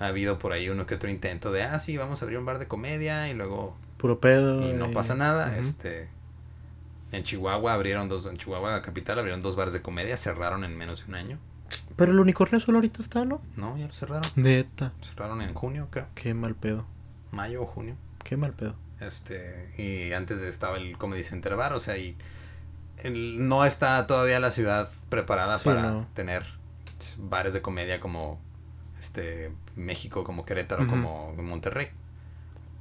Ha habido por ahí uno que otro intento de, ah, sí, vamos a abrir un bar de comedia y luego Puro pedo. y no pasa nada. Este en Chihuahua abrieron dos, en Chihuahua la capital abrieron dos bares de comedia, cerraron en menos de un año. Pero el unicornio solo ahorita está, ¿no? No, ya lo cerraron. Neta. Cerraron en junio, creo. Qué mal pedo. Mayo o junio. Qué mal pedo. Este, y antes estaba el Comedy Center Bar, o sea, y el- no está todavía la ciudad preparada Sí, para no. tener bares de comedia como este México, como Querétaro, como Monterrey.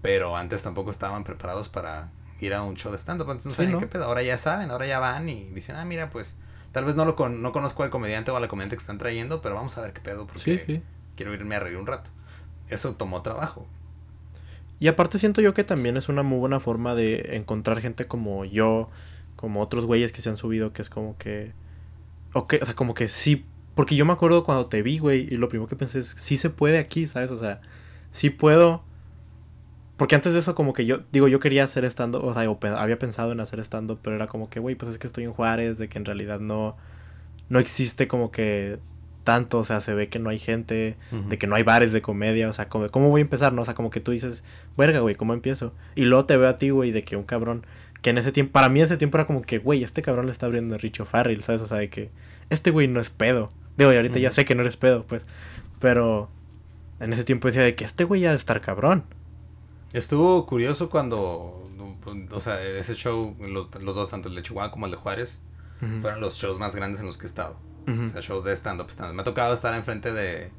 Pero antes tampoco estaban preparados para ir a un show de stand-up, antes no Sí, sabían ¿no? qué pedo. Ahora ya saben, ahora ya van y dicen, ah, mira, pues tal vez no lo con, no conozco al comediante o a la comediante que están trayendo, pero vamos a ver qué pedo porque Sí, sí. quiero irme a reír un rato. Eso tomó trabajo. Y aparte siento yo que también es una muy buena forma de encontrar gente como yo, como otros güeyes que se han subido, que es como que... O, que, o sea, como que sí... Porque yo me acuerdo cuando te vi, güey, y lo primero que pensé es, sí se puede aquí, ¿sabes? O sea, sí puedo... Porque antes de eso como que yo, digo, yo quería hacer stand o sea, o pe- había pensado en hacer stand pero era como que, güey, pues es que estoy en Juárez, de que en realidad no, no existe como que tanto, o sea, se ve que no hay gente, de que no hay bares de comedia, o sea, como, ¿cómo voy a empezar? No, o sea, como que tú dices, verga, güey, ¿cómo empiezo? Y luego te veo a ti, güey, de que un cabrón, que en ese tiempo, para mí en ese tiempo era como que, güey, este cabrón le está abriendo a Richo Farrell, ¿sabes? O sea, de que este güey no es pedo. Digo, y ahorita ya sé que no eres pedo, pues, pero en ese tiempo decía de que este güey ya de estar cabrón. Estuvo curioso cuando, o sea, ese show, los, los dos, tanto el de Chihuahua como el de Juárez, fueron los shows más grandes en los que he estado. O sea, shows de stand-up. stand-up. Me ha tocado estar enfrente de,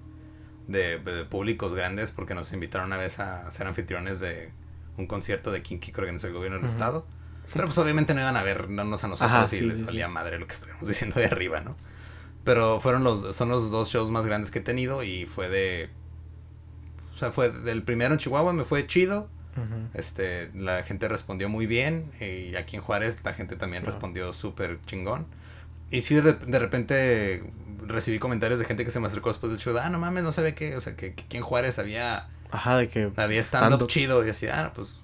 de, de públicos grandes porque nos invitaron una vez a ser anfitriones de un concierto de Kinky que organizó el gobierno del estado. Pero pues obviamente no iban a vernos a nosotros Ajá, y sí, les valía sí. madre lo que estuvimos [LAUGHS] diciendo de arriba, ¿no? Pero fueron los, son los dos shows más grandes que he tenido y fue de... O sea, fue del primero en Chihuahua, me fue chido. Este, la gente respondió muy bien. Y aquí en Juárez la gente también respondió súper chingón. Y sí, de, de repente recibí comentarios de gente que se me acercó después del show. Ah, no mames, no sabía que, o sea, que, que aquí en Juárez había, Ajá, de que... había stand-up Stand-up. chido. Y así, ah, pues.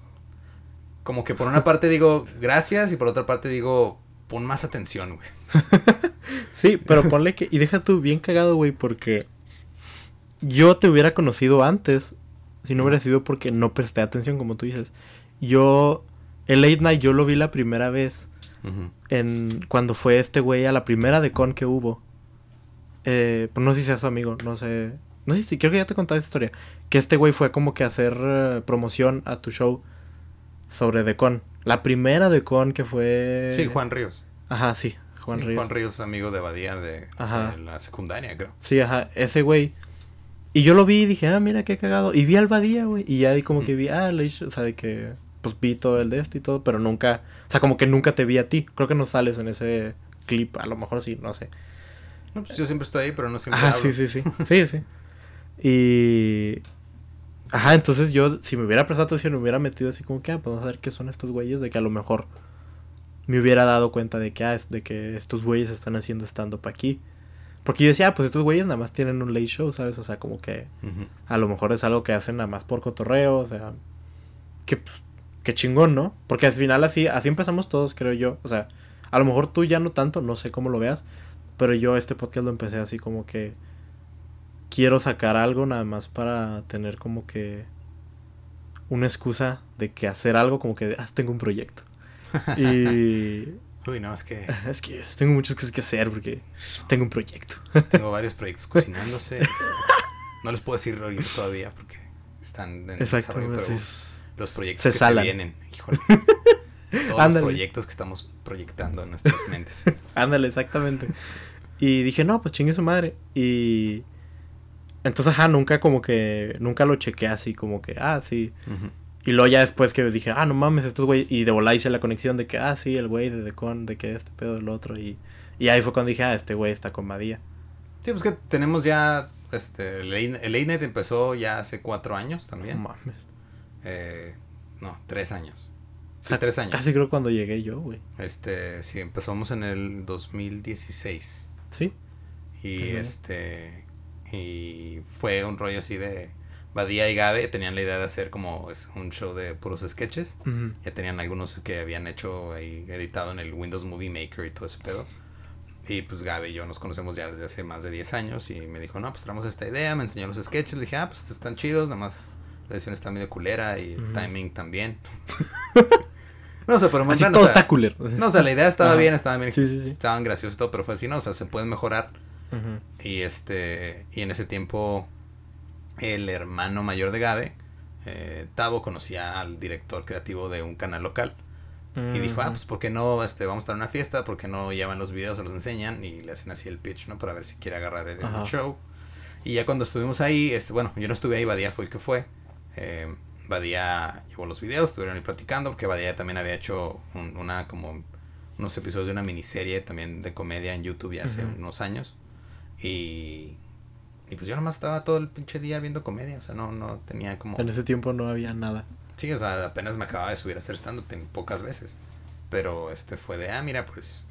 Como que por una parte digo gracias y por otra parte digo pon más atención, güey. [LAUGHS] Sí, pero ponle que. Y deja tú bien cagado, güey, porque. Yo te hubiera conocido antes. Si no hubiera sido porque no presté atención, como tú dices. Yo. El late night yo lo vi la primera vez. Ujú. En. Cuando fue este güey a la primera de con que hubo. Eh, pues no sé si sea su amigo, no sé. No sé si creo que ya te contaba esta historia. Que este güey fue como que a hacer eh, promoción a tu show sobre Decon. La primera Decon que fue. Sí, Juan Ríos. Ajá, sí. Juan Sí, Ríos. Juan Ríos es amigo de Badía de la secundaria, creo. Sí, ajá, ese güey. Y yo lo vi y dije, ah, mira qué cagado. Y vi al Badía, güey. Y ya ahí como que vi, ah, le hizo- o sea, de que, pues vi todo el de este y todo, pero nunca, o sea, como que nunca te vi a ti. Creo que no sales en ese clip, a lo mejor sí, no sé. No, pues yo siempre estoy ahí, pero no siempre Ajá, hablo. sí, sí, sí. [LAUGHS] Sí, sí. Y. Ajá, entonces yo, si me hubiera prestado atención, me hubiera metido así como que, ah, pues vamos a ver qué son estos güeyes, de que a lo mejor me hubiera dado cuenta de que, ah, es de que estos güeyes están haciendo stand-up aquí. Porque yo decía, ah, pues estos güeyes nada más tienen un late show, ¿sabes? O sea, como que a lo mejor es algo que hacen nada más por cotorreo, o sea, que, pues, que chingón, ¿no? Porque al final así, así empezamos todos, creo yo. O sea, a lo mejor tú ya no tanto, no sé cómo lo veas, pero yo este podcast lo empecé así como que quiero sacar algo nada más para tener como que una excusa de que hacer algo como que, ah, tengo un proyecto. [LAUGHS] Y Uy, no, es que [LAUGHS] es que tengo muchas cosas que hacer porque tengo un proyecto. [LAUGHS] tengo varios [LAUGHS] proyectos cocinándose. este, no les puedo decir ahorita todavía porque están en desarrollo, pero sí. los proyectos Se que salan. se vienen, híjole. Todos Ándale. los proyectos que estamos proyectando en nuestras mentes. Ándale, exactamente. Y dije, no, pues chingue su madre. Y. Entonces, ajá, nunca como que. Nunca lo chequé así, como que, ah, sí. Y luego ya después que dije, ah, no mames, estos güey. Y de volar hice la conexión de que, ah, sí, el güey de Decon, de que este pedo del otro. Y, Y ahí fue cuando dije, ah, este güey está con Badía. Sí, pues que tenemos ya, este, el late- el night empezó ya hace cuatro años también. No mames. Eh, no, tres años. Sí, O sea, tres años. Casi creo cuando llegué yo, güey. Este, sí, empezamos en el 2016. Sí. Y este, y fue un rollo así de Badía y Gabe tenían la idea de hacer como un show de puros sketches. Ujú. Ya tenían algunos que habían hecho ahí, editado en el Windows Movie Maker y todo ese pedo. Y pues Gabe y yo nos conocemos ya desde hace más de 10 años y me dijo, no, pues traemos esta idea, me enseñó los sketches, le dije, ah, pues están chidos, nada más la edición está medio culera y el Ujú. timing también. [LAUGHS] no sé, pero Así bueno, todo o sea, está culero. No, o sea, la idea estaba Ajá. bien, estaba bien, Sí, sí, sí. estaban graciosos y todo, pero fue así, no, o sea, se pueden mejorar. Ujú. Y este, y en ese tiempo, el hermano mayor de Gabe, eh, Tavo, conocía al director creativo de un canal local. Y dijo, ah, pues, ¿por qué no este, vamos a estar en una fiesta? ¿Por qué no llevan los videos, se los enseñan? Y le hacen así el pitch, ¿no? Para ver si quiere agarrar el, show. Y ya cuando estuvimos ahí, este, bueno, yo no estuve ahí, Badía fue el que fue. Eh, Badía llevó los videos, estuvieron ahí platicando, porque Badía también había hecho un- una, como, unos episodios de una miniserie también de comedia en YouTube ya hace unos años. Y, y pues yo nomás estaba todo el pinche día viendo comedia, o sea, no, no tenía como... En ese tiempo no había nada. Sí, o sea, apenas me acababa de subir a hacer stand-up pocas veces. Pero este fue de, ah, mira, pues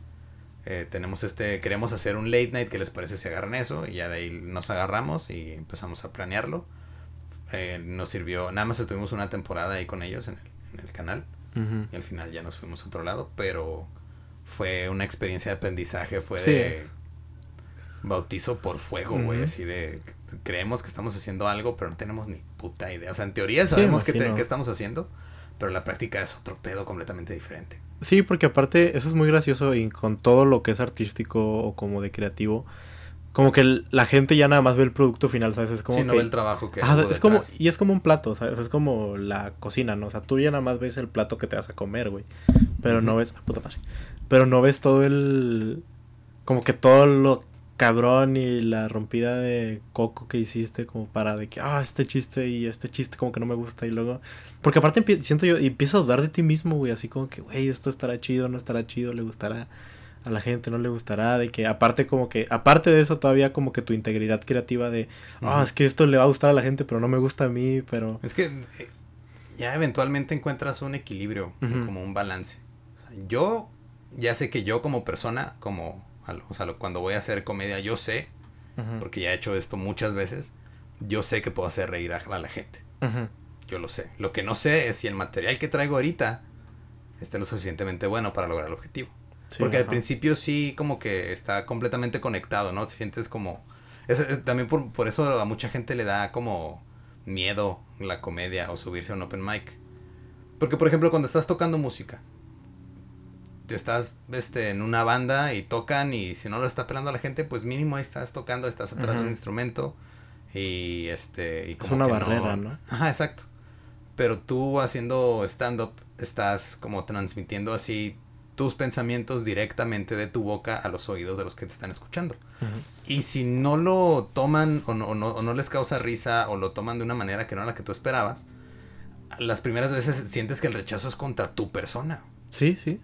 eh, tenemos este, queremos hacer un late night, ¿qué les parece si agarran eso? Y ya de ahí nos agarramos y empezamos a planearlo. Eh, nos sirvió, nada más estuvimos una temporada ahí con ellos en el, en el canal. Y al final ya nos fuimos a otro lado, pero fue una experiencia de aprendizaje, fue Sí. de bautizo por fuego, güey, así de creemos que estamos haciendo algo, pero no tenemos ni puta idea. O sea, en teoría Sí, sabemos te- imagino. qué estamos haciendo, pero la práctica es otro pedo completamente diferente. Sí, porque aparte eso es muy gracioso y con todo lo que es artístico o como de creativo, como que el- la gente ya nada más ve el producto final, ¿sabes? Es como sí, que... no ve el trabajo que es como, y es como un plato, ¿sabes? Es como la cocina, ¿no? O sea, tú ya nada más ves el plato que te vas a comer, güey. Pero no ves, ah, puta madre. Pero no ves todo el, como que todo lo cabrón y la rompida de coco que hiciste como para de que, ah, este chiste y este chiste como que no me gusta y luego... Porque aparte siento yo, y empiezas a dudar de ti mismo, güey, así como que, güey, esto estará chido, no estará chido, le gustará a la gente, no le gustará, de que aparte como que, aparte de eso todavía como que tu integridad creativa de, ah, es que esto le va a gustar a la gente, pero no me gusta a mí, pero... Es que eh, ya eventualmente encuentras un equilibrio, como un balance. O sea, yo ya sé que yo como persona, como, o sea, lo- cuando voy a hacer comedia, yo sé, porque ya he hecho esto muchas veces, yo sé que puedo hacer reír a, a la gente. Yo lo sé. Lo que no sé es si el material que traigo ahorita esté lo suficientemente bueno para lograr el objetivo. Sí, Porque al principio sí como que está completamente conectado, ¿no? Sientes como... Es, es- también por, por eso a mucha gente le da como miedo la comedia o subirse a un open mic. Porque por ejemplo cuando estás tocando música, te estás este, en una banda y tocan y si no lo está pelando a la gente, pues mínimo ahí estás tocando, estás atrás de un instrumento y este... Y Es como una que barrera, ¿no? Ajá, exacto. Pero tú haciendo stand-up estás como transmitiendo así tus pensamientos directamente de tu boca a los oídos de los que te están escuchando. Y si no lo toman o no, o no, o no les causa risa o lo toman de una manera que no era la que tú esperabas, las primeras veces sientes que el rechazo es contra tu persona. Sí, sí.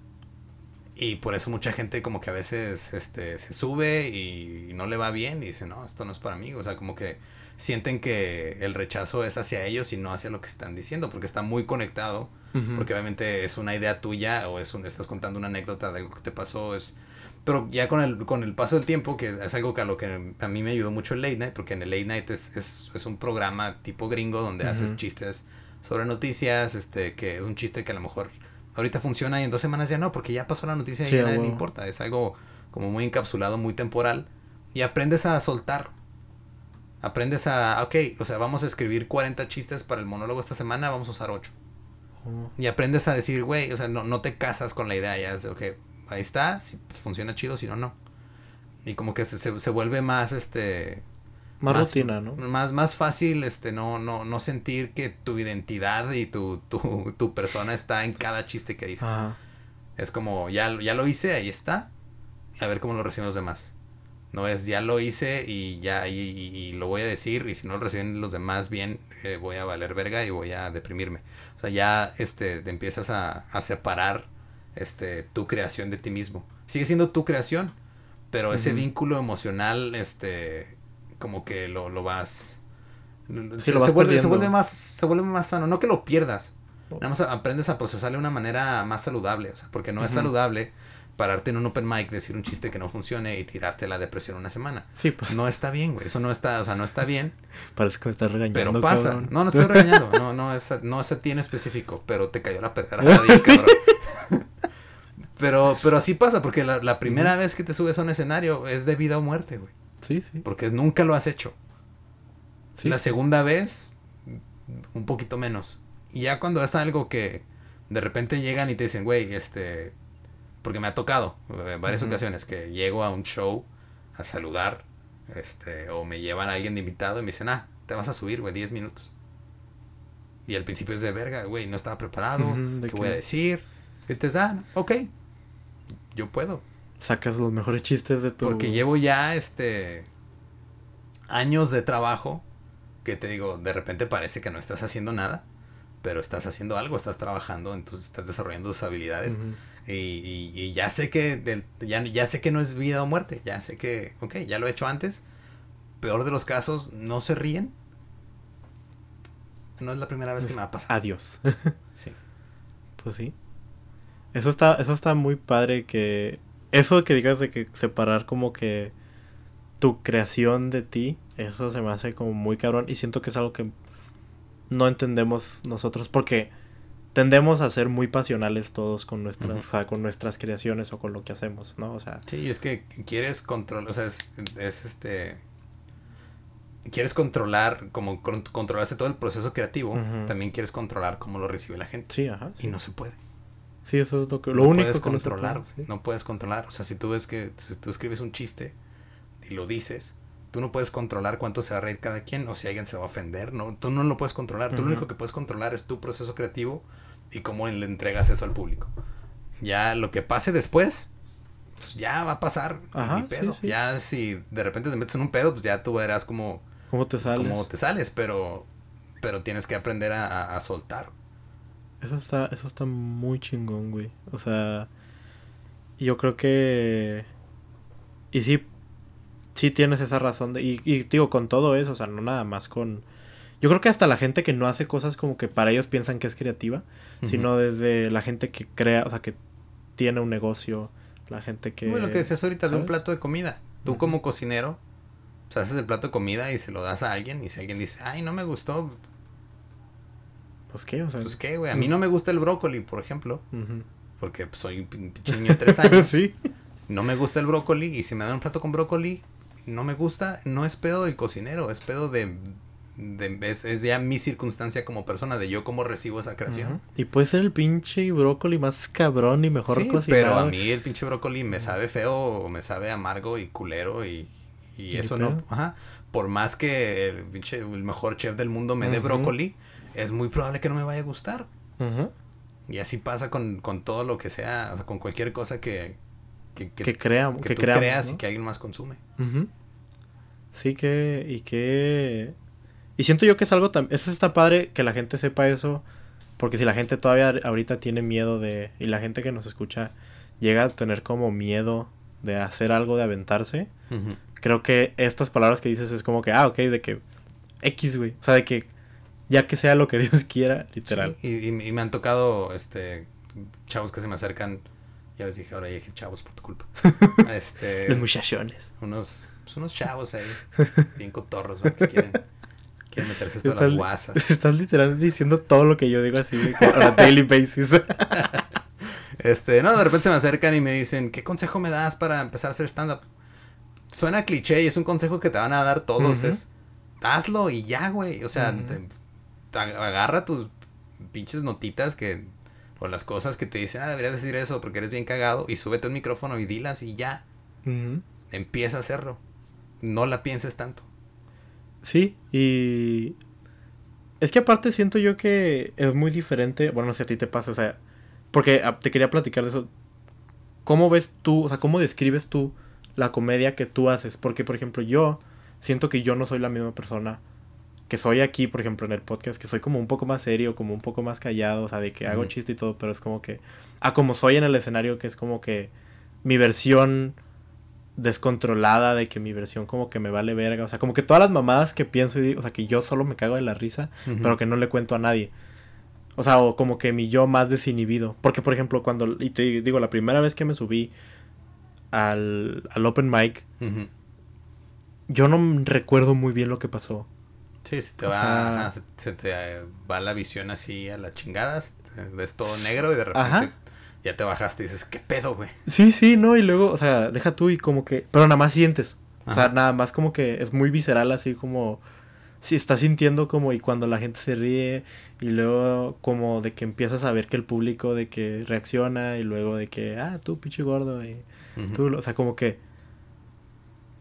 Y por eso mucha gente como que a veces este, se sube y no le va bien y dice, no, esto no es para mí. O sea, como que sienten que el rechazo es hacia ellos y no hacia lo que están diciendo, porque está muy conectado, porque obviamente es una idea tuya o es un, estás contando una anécdota de algo que te pasó, es... Pero ya con el, con el paso del tiempo, que es algo que a lo que a mí me ayudó mucho el Late Night, porque en el Late Night es, es, es un programa tipo gringo donde haces chistes sobre noticias, este, que es un chiste que a lo mejor ahorita funciona y en dos semanas ya no, porque ya pasó la noticia y a a nadie le importa. Es algo como muy encapsulado, muy temporal. Y aprendes a soltar. Aprendes a, ok, o sea, vamos a escribir 40 chistes para el monólogo esta semana, vamos a usar 8. Oh. Y aprendes a decir, güey, o sea, no, no te casas con la idea, ya es de, ok, ahí está, si funciona chido, si no, no. Y como que se, se, se vuelve más, este... Más, rutina, ¿no? Más, más fácil, este, no, no, no sentir que tu identidad y tu, tu, tu persona está en cada chiste que dices. Ajá. Es como, ya, ya lo hice, ahí está. A ver cómo lo reciben los demás. No es, ya lo hice y ya, y, y- y lo voy a decir. Y si no lo reciben los demás bien, eh, voy a valer verga y voy a deprimirme. O sea, ya este, te empiezas a, a separar este, tu creación de ti mismo. Sigue siendo tu creación, Pero ese vínculo emocional, este, como que lo, lo vas... se, lo vas se vuelve, se vuelve más, se vuelve más sano. No que lo pierdas. Oh. Nada más aprendes a procesarlo de una manera más saludable. O sea, porque no es saludable pararte en un open mic, decir un chiste que no funcione y tirarte a la depresión una semana. Sí, pues No está bien, güey. Eso no está, o sea, no está bien. [LAUGHS] parece que me estás regañando. Pero pasa. cabrón. No, no estoy regañando. No, no es, a- no es a ti en específico. Pero te cayó la pedrada, [LAUGHS] cabrón. Pero, pero así pasa, porque la, la primera vez que te subes a un escenario es de vida o muerte, güey. Sí, sí. Porque nunca lo has hecho. sí. La segunda vez, un poquito menos. Y ya cuando es algo que de repente llegan y te dicen, güey, este. Porque me ha tocado en varias Ujú. ocasiones que llego a un show a saludar, este, o me llevan a alguien de invitado y me dicen, ah, te vas a subir, güey, 10 minutos. Y al principio es de verga, güey, no estaba preparado, Ujú, ¿de ¿qué voy a qué? decir? Y te dan, ok, yo puedo. Sacas los mejores chistes de tu. Porque llevo ya este años de trabajo que te digo, de repente parece que no estás haciendo nada, pero estás haciendo algo, estás trabajando, entonces estás desarrollando tus habilidades. Y- y ya sé que del- ya, ya sé que no es vida o muerte, ya sé que, ok, ya lo he hecho antes. Peor de los casos, no se ríen. No es la primera vez que me va a pasar. Adiós. Sí. [LAUGHS] Pues sí. Eso está, eso está muy padre que. Eso que digas de que separar como que tu creación de ti, eso se me hace como muy cabrón. Y siento que es algo que no entendemos nosotros. Porque tendemos a ser muy pasionales todos con nuestras, Ujú. o sea, con nuestras creaciones o con lo que hacemos, ¿no? O sea, Sí, es que quieres controlar, o sea, es, es este... Quieres controlar, como con- controlarse todo el proceso creativo, también quieres controlar cómo lo recibe la gente. sí, ajá. Y no se puede. Sí, eso es lo, que, lo no único puedes que no se controlar, puede, sí. no puedes controlar. O sea, si tú ves que, si tú escribes un chiste y lo dices, tú no puedes controlar cuánto se va a reír cada quien o si alguien se va a ofender, no, tú no lo puedes controlar. Tú lo único que puedes controlar es tu proceso creativo y cómo le entregas eso al público. Ya lo que pase después, pues ya va a pasar. Ajá, ni pedo. sí, sí. Ya si de repente te metes en un pedo, pues ya tú verás cómo, ¿Cómo te sales? cómo te sales, pero, pero tienes que aprender a, a- a soltar. Eso está, eso está muy chingón, güey. O sea, yo creo que... Y sí, sí tienes esa razón. De, y, y digo, con todo eso, o sea, no nada más con... Yo creo que hasta la gente que no hace cosas como que para ellos piensan que es creativa, sino desde la gente que crea, o sea, que tiene un negocio, la gente que... Bueno, lo que decías ahorita de un plato de comida. Tú como cocinero, o sea, haces el plato de comida y se lo das a alguien y si alguien dice, ay, no me gustó, Pues qué, o sea... pues qué, güey, a mí no me gusta el brócoli, por ejemplo, porque pues, soy un niño de tres años, [LAUGHS] sí. no me gusta el brócoli y si me dan un plato con brócoli, no me gusta, no es pedo del cocinero, es pedo de... de- es, es ya mi circunstancia como persona, de yo cómo recibo esa creación. Y puede ser el pinche brócoli más cabrón y mejor Sí, cocinado. pero a mí el pinche brócoli me sabe feo, o me sabe amargo y culero y, y eso no, ajá, por más que el pinche el mejor chef del mundo me dé brócoli, es muy probable que no me vaya a gustar. Y así pasa con, con todo lo que sea, o sea, con cualquier cosa que que, que, Que, que que, tú creamos, creas ¿no? y que alguien más consume. Sí que, y que... Y siento yo que es algo tan... Eso está padre que la gente sepa eso, porque si la gente todavía ahorita tiene miedo de... Y la gente que nos escucha llega a tener como miedo de hacer algo, de aventarse, creo que estas palabras que dices es como que, ah, ok, de que X, güey. O sea, de que ya que sea lo que [LAUGHS] Dios quiera, literal. Sí, y, me han tocado este chavos que se me acercan, ya les dije, ahora ya dije chavos por tu culpa. [LAUGHS] este Los muchachones. unos, pues unos chavos ahí, [LAUGHS] bien cotorros, ¿verdad? que quieren, quieren meterse hasta las Estás- guasas. Estás literal diciendo todo lo que yo digo así a daily basis. Este, no, de repente se me acercan y me dicen, ¿qué consejo me das para empezar a hacer stand-up? Suena cliché y es un consejo que te van a dar todos, es, hazlo y ya, güey. O sea, te agarra tus pinches notitas que, o las cosas que te dicen, ah, deberías decir eso porque eres bien cagado y súbete un micrófono y dilas y ya, empieza a hacerlo. No la pienses tanto. Sí, y es que aparte siento yo que es muy diferente, bueno, no sé si a ti te pasa, o sea, porque ah, te quería platicar de eso. ¿Cómo ves tú, o sea, cómo describes tú la comedia que tú haces? Porque, por ejemplo, yo siento que yo no soy la misma persona que soy aquí, por ejemplo, en el podcast, que soy como un poco más serio, como un poco más callado, o sea, de que hago chiste y todo, pero es como que, ah, como soy en el escenario, que es como que mi versión descontrolada de que mi versión como que me vale verga. O sea, como que todas las mamadas que pienso y digo, o sea, que yo solo me cago de la risa, pero que no le cuento a nadie. O sea, o como que mi yo más desinhibido. Porque, por ejemplo, cuando, y te digo, la primera vez que me subí al, al open mic, yo no recuerdo muy bien lo que pasó. Sí, se te, va, se, te va la visión así a las chingadas, ves todo negro y de repente ya te bajaste y dices, ¿qué pedo, güey? Sí, sí, no, y luego, o sea, deja tú y como que, pero nada más sientes. O sea, nada más como que es muy visceral, así como, si estás sintiendo como, y cuando la gente se ríe, y luego como de que empiezas a ver que el público de que reacciona, y luego de que, ah, tú, pinche gordo, y tú, o sea, como que,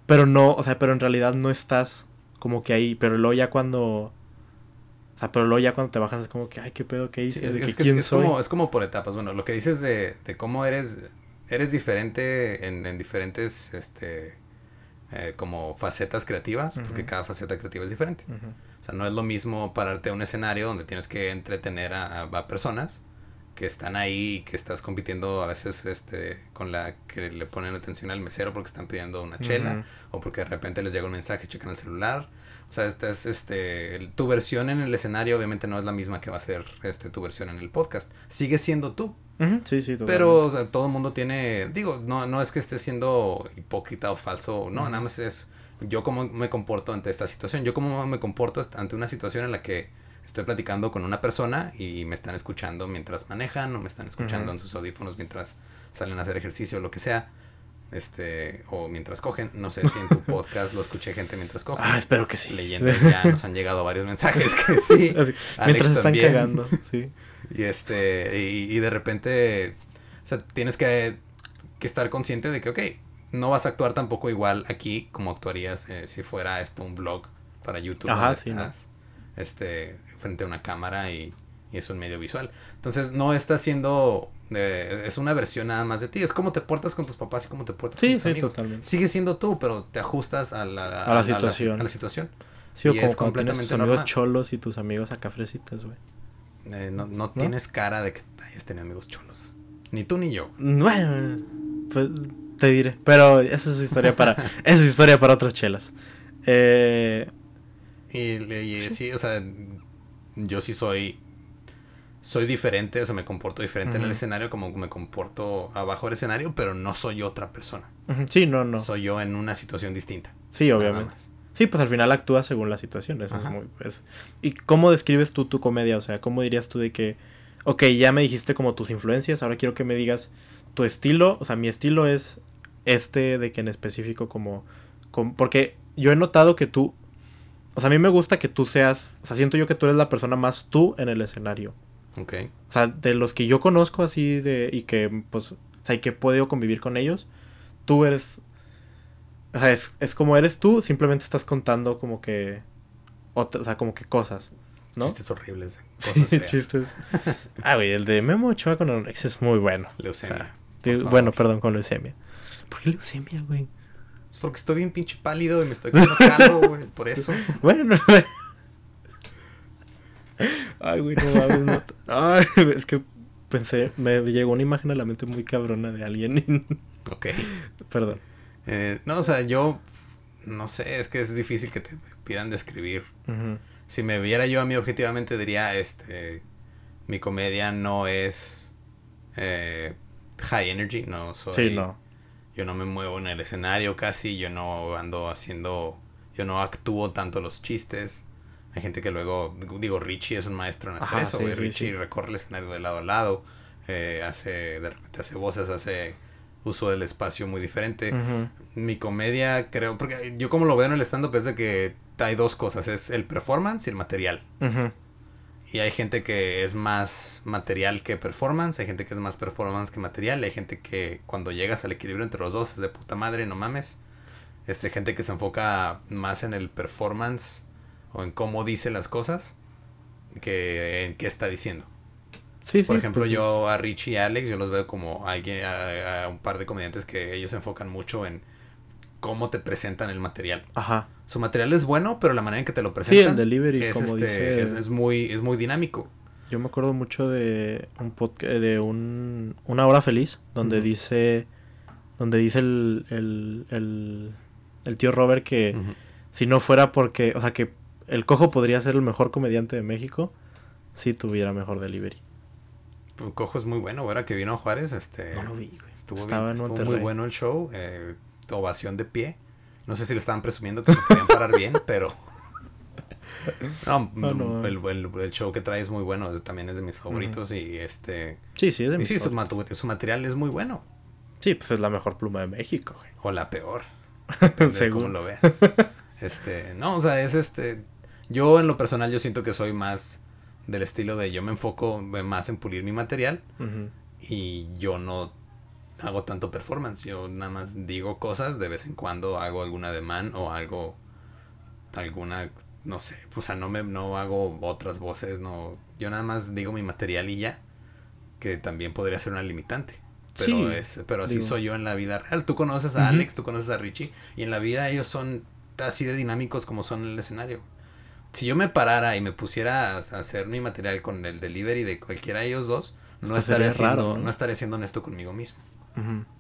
pero no, o sea, pero en realidad no estás como que ahí, pero luego ya cuando sea, pero luego ya cuando te bajas es como que, ay, qué pedo, qué hice, es, que, es, Como, es como por etapas. Bueno, lo que dices de, de cómo eres, eres diferente en, en diferentes, este, eh, como facetas creativas, porque cada faceta creativa es diferente. O sea, no es lo mismo pararte a un escenario donde tienes que entretener a, a, personas que están ahí y que estás compitiendo a veces este con la que le ponen atención al mesero porque están pidiendo una chela o porque de repente les llega un mensaje, checan el celular. O sea, esta es este, tu versión en el escenario obviamente no es la misma que va a ser este, tu versión en el podcast. Sigue siendo tú. Sí, sí, Pero o sea, todo el mundo tiene, digo, no, no es que esté siendo hipócrita o falso, no, nada más es yo cómo me comporto ante esta situación, yo cómo me comporto ante una situación en la que estoy platicando con una persona y me están escuchando mientras manejan o me están escuchando en sus audífonos mientras salen a hacer ejercicio o lo que sea este, o mientras cogen. No sé si en tu [LAUGHS] podcast lo escuché gente mientras cogen. Ah, espero que sí. Leyendas ya nos han llegado varios mensajes [LAUGHS] que sí. mientras están cagando, sí. [LAUGHS] Y este, y, de repente, o sea, tienes que, que, estar consciente de que, ok, no vas a actuar tampoco igual aquí como actuarías eh, si fuera esto un blog para YouTube. Ajá, sí, este, frente a una cámara y, y es un medio visual. Entonces no está siendo es una versión nada más de ti. Es como te portas con tus papás y cómo te portas con tus sí, Totalmente. Sigue siendo tú, pero te ajustas a la, a la situación. A la, situación. Sí, o como es completamente tus amigos cholos y tus amigos acá fresitas, güey. Eh, no, no, tienes cara de que hayas tenido amigos cholos. Ni tú ni yo. Bueno, pues te diré. Pero esa es su historia para. [LAUGHS] esa es historia para otras chelas. Eh, y, sí, o sea, yo sí soy soy diferente, o sea, me comporto diferente en el escenario como me comporto abajo del escenario, pero no soy otra persona. Sí, no, no. Soy yo en una situación distinta. Sí, obviamente. Sí, pues al final actúas según la situación, eso es muy... Pues, ¿Y cómo describes tú tu comedia? O sea, ¿cómo dirías tú de que, ok, ya me dijiste como tus influencias, ahora quiero que me digas tu estilo, o sea, mi estilo es este de que en específico como... como porque yo he notado que tú, o sea, a mí me gusta que tú seas, o sea, siento yo que tú eres la persona más tú en el escenario. Ok. O sea, de los que yo conozco así de y que pues, o sea, y que he podido convivir con ellos, tú eres o sea, es, es como eres tú, simplemente estás contando como que o sea, como que cosas, ¿no? Chistes horribles, [LAUGHS] cosas sí, chistes. [LAUGHS] Ah, güey, el de Memo Ochoa con Onyx es muy bueno. Leucemia. bueno, perdón, con leucemia. ¿Por qué leucemia, güey? Porque estoy bien pinche pálido y me estoy quedando calvo, [LAUGHS] güey, por eso. bueno, [LAUGHS] Ay, güey, no Ay, es que pensé, me llegó una imagen a la mente muy cabrona de alguien. [LAUGHS] ok. Perdón. Eh, no, o sea, yo no sé, es que es difícil que te pidan describir. Si me viera yo a mí objetivamente diría, este, mi comedia no es eh, high energy, no soy... Sí, no. Yo no me muevo en el escenario casi, yo no ando haciendo, yo no actúo tanto los chistes. Hay gente que luego, digo, Richie es un maestro en hacer eso, Richie recorre el escenario de lado a lado, eh, hace, de repente hace voces, hace uso del espacio muy diferente. Mi comedia, creo, porque yo como lo veo en el stand-up es de que hay dos cosas, es el performance y el material. Y hay gente que es más material que performance, hay gente que es más performance que material, hay gente que cuando llegas al equilibrio entre los dos es de puta madre, no mames. Este, gente que se enfoca más en el performance o en cómo dice las cosas que en qué está diciendo. Sí, Por ejemplo, pues yo a Richie y Alex, yo los veo como alguien, a, un par de comediantes que ellos se enfocan mucho en cómo te presentan el material. Ajá. Su material es bueno, pero la manera en que te lo presentan. Sí, el delivery, es, como este, dice... es, muy, es muy dinámico. Yo me acuerdo mucho de un podcast, de un, una hora feliz, donde dice, donde dice el, el, el, el tío Robert que si no fuera porque, o sea, que el cojo podría ser el mejor comediante de México si tuviera mejor delivery. Tu Cojo es muy bueno, ahora que vino a Juárez, este... No lo vi, güey. Estuvo, Estaba bien, en estuvo muy bueno el show, eh, ovación de pie. No sé si le estaban presumiendo que se podían parar bien, [LAUGHS] pero... No, Ah, no. El, el- el show que trae es muy bueno, también es de mis favoritos y este... Sí, sí, es de Y mis sí, su, favoritos. matu- su material es muy bueno. Sí, pues es la mejor pluma de México, güey. O la peor. [LAUGHS] Según. cómo lo veas. Este, no, o sea, es este. Yo en lo personal yo siento que soy más del estilo de yo me enfoco más en pulir mi material y yo no hago tanto performance. Yo nada más digo cosas, de vez en cuando hago algún ademán o algo, alguna, no sé, o sea, no me, no hago otras voces, no, yo nada más digo mi material y ya, que también podría ser una limitante. Pero Sí, es, pero así digo. soy yo en la vida real. Tú conoces a. Alex, tú conoces a Richie, y en la vida ellos son así de dinámicos como son en el escenario. Si yo me parara y me pusiera a hacer mi material con el delivery de cualquiera de ellos dos, no Esto siendo, raro, ¿no? ¿no? estaré siendo honesto conmigo mismo.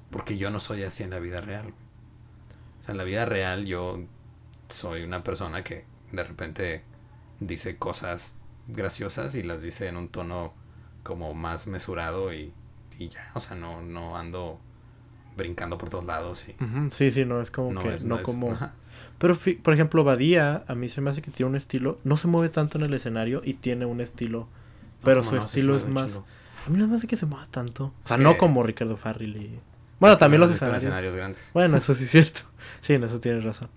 Porque yo no soy así en la vida real. O sea, en la vida real yo soy una persona que de repente dice cosas graciosas y las dice en un tono como más mesurado y, y ya, o sea, no, no ando brincando por todos lados y. Sí, sí, no es como no que, es, no, no como... Pero, por ejemplo, Badía, a mí se me hace que tiene un estilo, no se mueve tanto en el escenario y tiene un estilo, pero No, su estilo es más... A mí no me hace que se mueva tanto. O sea, Es no que- como Ricardo Farrell y... Bueno, también los escenarios. escenarios grandes. Bueno, eso sí es cierto. Sí, en eso tienes razón.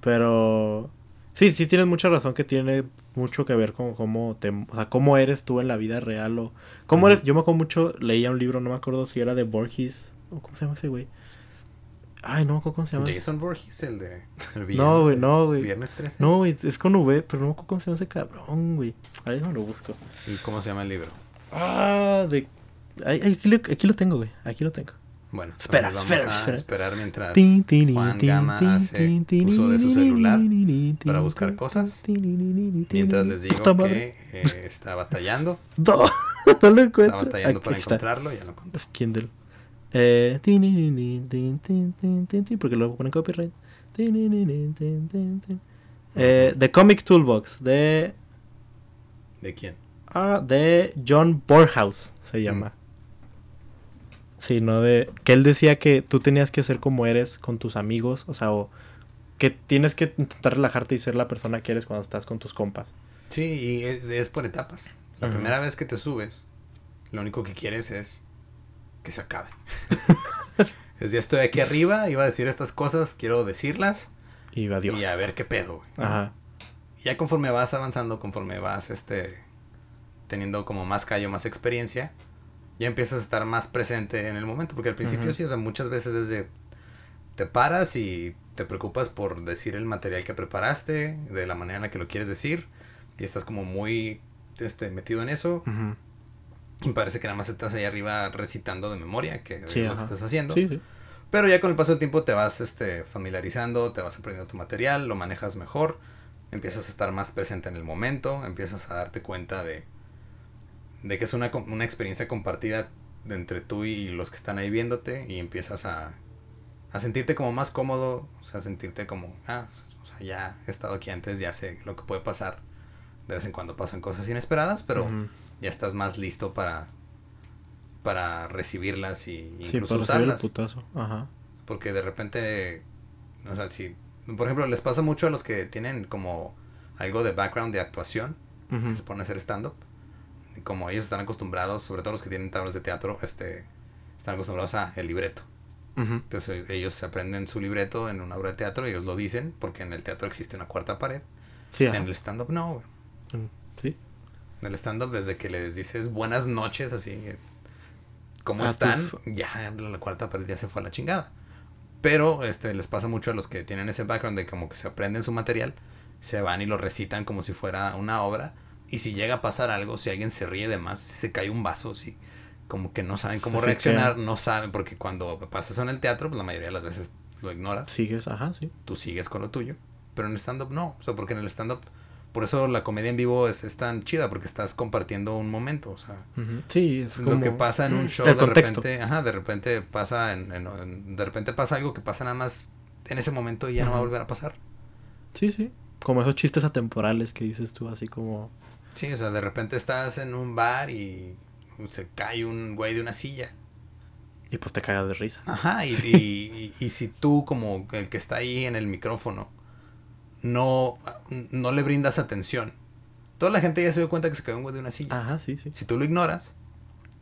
Pero... Sí, sí tienes mucha razón que tiene mucho que ver con cómo te... O sea, cómo eres tú en la vida real o... ¿Cómo eres? Yo me acuerdo mucho, leía un libro, no me acuerdo si era de Borges o cómo se llama ese güey. Ay, no me acuerdo cómo se llama. Jason Voorhees, el de el No, villano güey, de no, güey. Viernes 13. No, güey, es con V, pero no me acuerdo cómo se llama ese cabrón, güey. Ahí me lo busco. ¿Y ¿Cómo se llama el libro? Ah, de. Aquí, aquí lo tengo, güey. Aquí lo tengo. Bueno, espera, espera, espera. esperar mientras Juan Gama hace uso de su celular para buscar cosas. Mientras les digo que está batallando. No, lo encuentro. Está batallando para está. encontrarlo, ya lo encontré. Es Kindle. Eh, porque luego ponen copyright. Eh, The Comic Toolbox de... ¿De quién? Ah, de John Borhaus se llama. Sí, no de. Que él decía que tú tenías que ser como eres con tus amigos, o sea, o que tienes que intentar relajarte y ser la persona que eres cuando estás con tus compas. Sí, y es, es por etapas. La primera vez que te subes, lo único que quieres es que se acabe. [LAUGHS] es ya estoy aquí arriba, iba a decir estas cosas, quiero decirlas Y adiós. y a ver qué pedo, güey. ¿no? Ajá. Y ya conforme vas avanzando, conforme vas este teniendo como más callo, más experiencia, ya empiezas a estar más presente en el momento, porque al principio sí, o sea, muchas veces desde te paras y te preocupas por decir el material que preparaste, de la manera en la que lo quieres decir, y estás como muy este metido en eso, y parece que nada más estás ahí arriba recitando de memoria, que Sí, es lo que estás haciendo. Sí, sí. Pero ya con el paso del tiempo te vas este, familiarizando, te vas aprendiendo tu material, lo manejas mejor, empiezas a estar más presente en el momento, empiezas a darte cuenta de, de que es una, una experiencia compartida entre tú y los que están ahí viéndote y empiezas a, a sentirte como más cómodo, o sea, sentirte como, ah, o sea, ya he estado aquí antes, ya sé lo que puede pasar. De vez en cuando pasan cosas inesperadas, pero ya estás más listo para, para recibirlas y Sí, incluso para hacer el usarlas. putazo. Ajá. Porque de repente, o sea, si, por ejemplo, les pasa mucho a los que tienen como algo de background de actuación, que se ponen a hacer stand-up. Como ellos están acostumbrados, sobre todo los que tienen tablas de teatro, este, están acostumbrados a el libreto. Entonces ellos se aprenden su libreto en una obra de teatro, ellos lo dicen, porque en el teatro existe una cuarta pared. Sí. En el stand-up no. Mm, Sí. En el stand-up, desde que les dices buenas noches, así, eh, ¿cómo A están? tus- Ya la cuarta pared ya se fue a la chingada. Pero este les pasa mucho a los que tienen ese background de como que se aprenden su material, se van y lo recitan como si fuera una obra. Y si llega a pasar algo, si alguien se ríe de más, si se cae un vaso, si como que no saben cómo reaccionar, no saben, porque cuando pasa eso en el teatro, pues la mayoría de las veces lo ignoras Sigues, ajá, sí. tú sigues con lo tuyo. Pero en el stand-up no. O sea, porque en el stand-up por eso la comedia en vivo es, es tan chida, porque estás compartiendo un momento, o sea. Sí, es lo como... que pasa en un show de contexto. repente, ajá, de repente pasa en, en- en- de repente pasa algo que pasa nada más en ese momento y ya no va a volver a pasar. Sí, sí. Como esos chistes atemporales que dices tú, así como... Sí, o sea, de repente estás en un bar y se cae un güey de una silla. Y pues te cagas de risa. Ajá, y, [LAUGHS] y, y- y si tú como el que está ahí en el micrófono no, no le brindas atención, toda la gente ya se dio cuenta que se cayó un güey de una silla. Ajá, sí, sí. Si tú lo ignoras,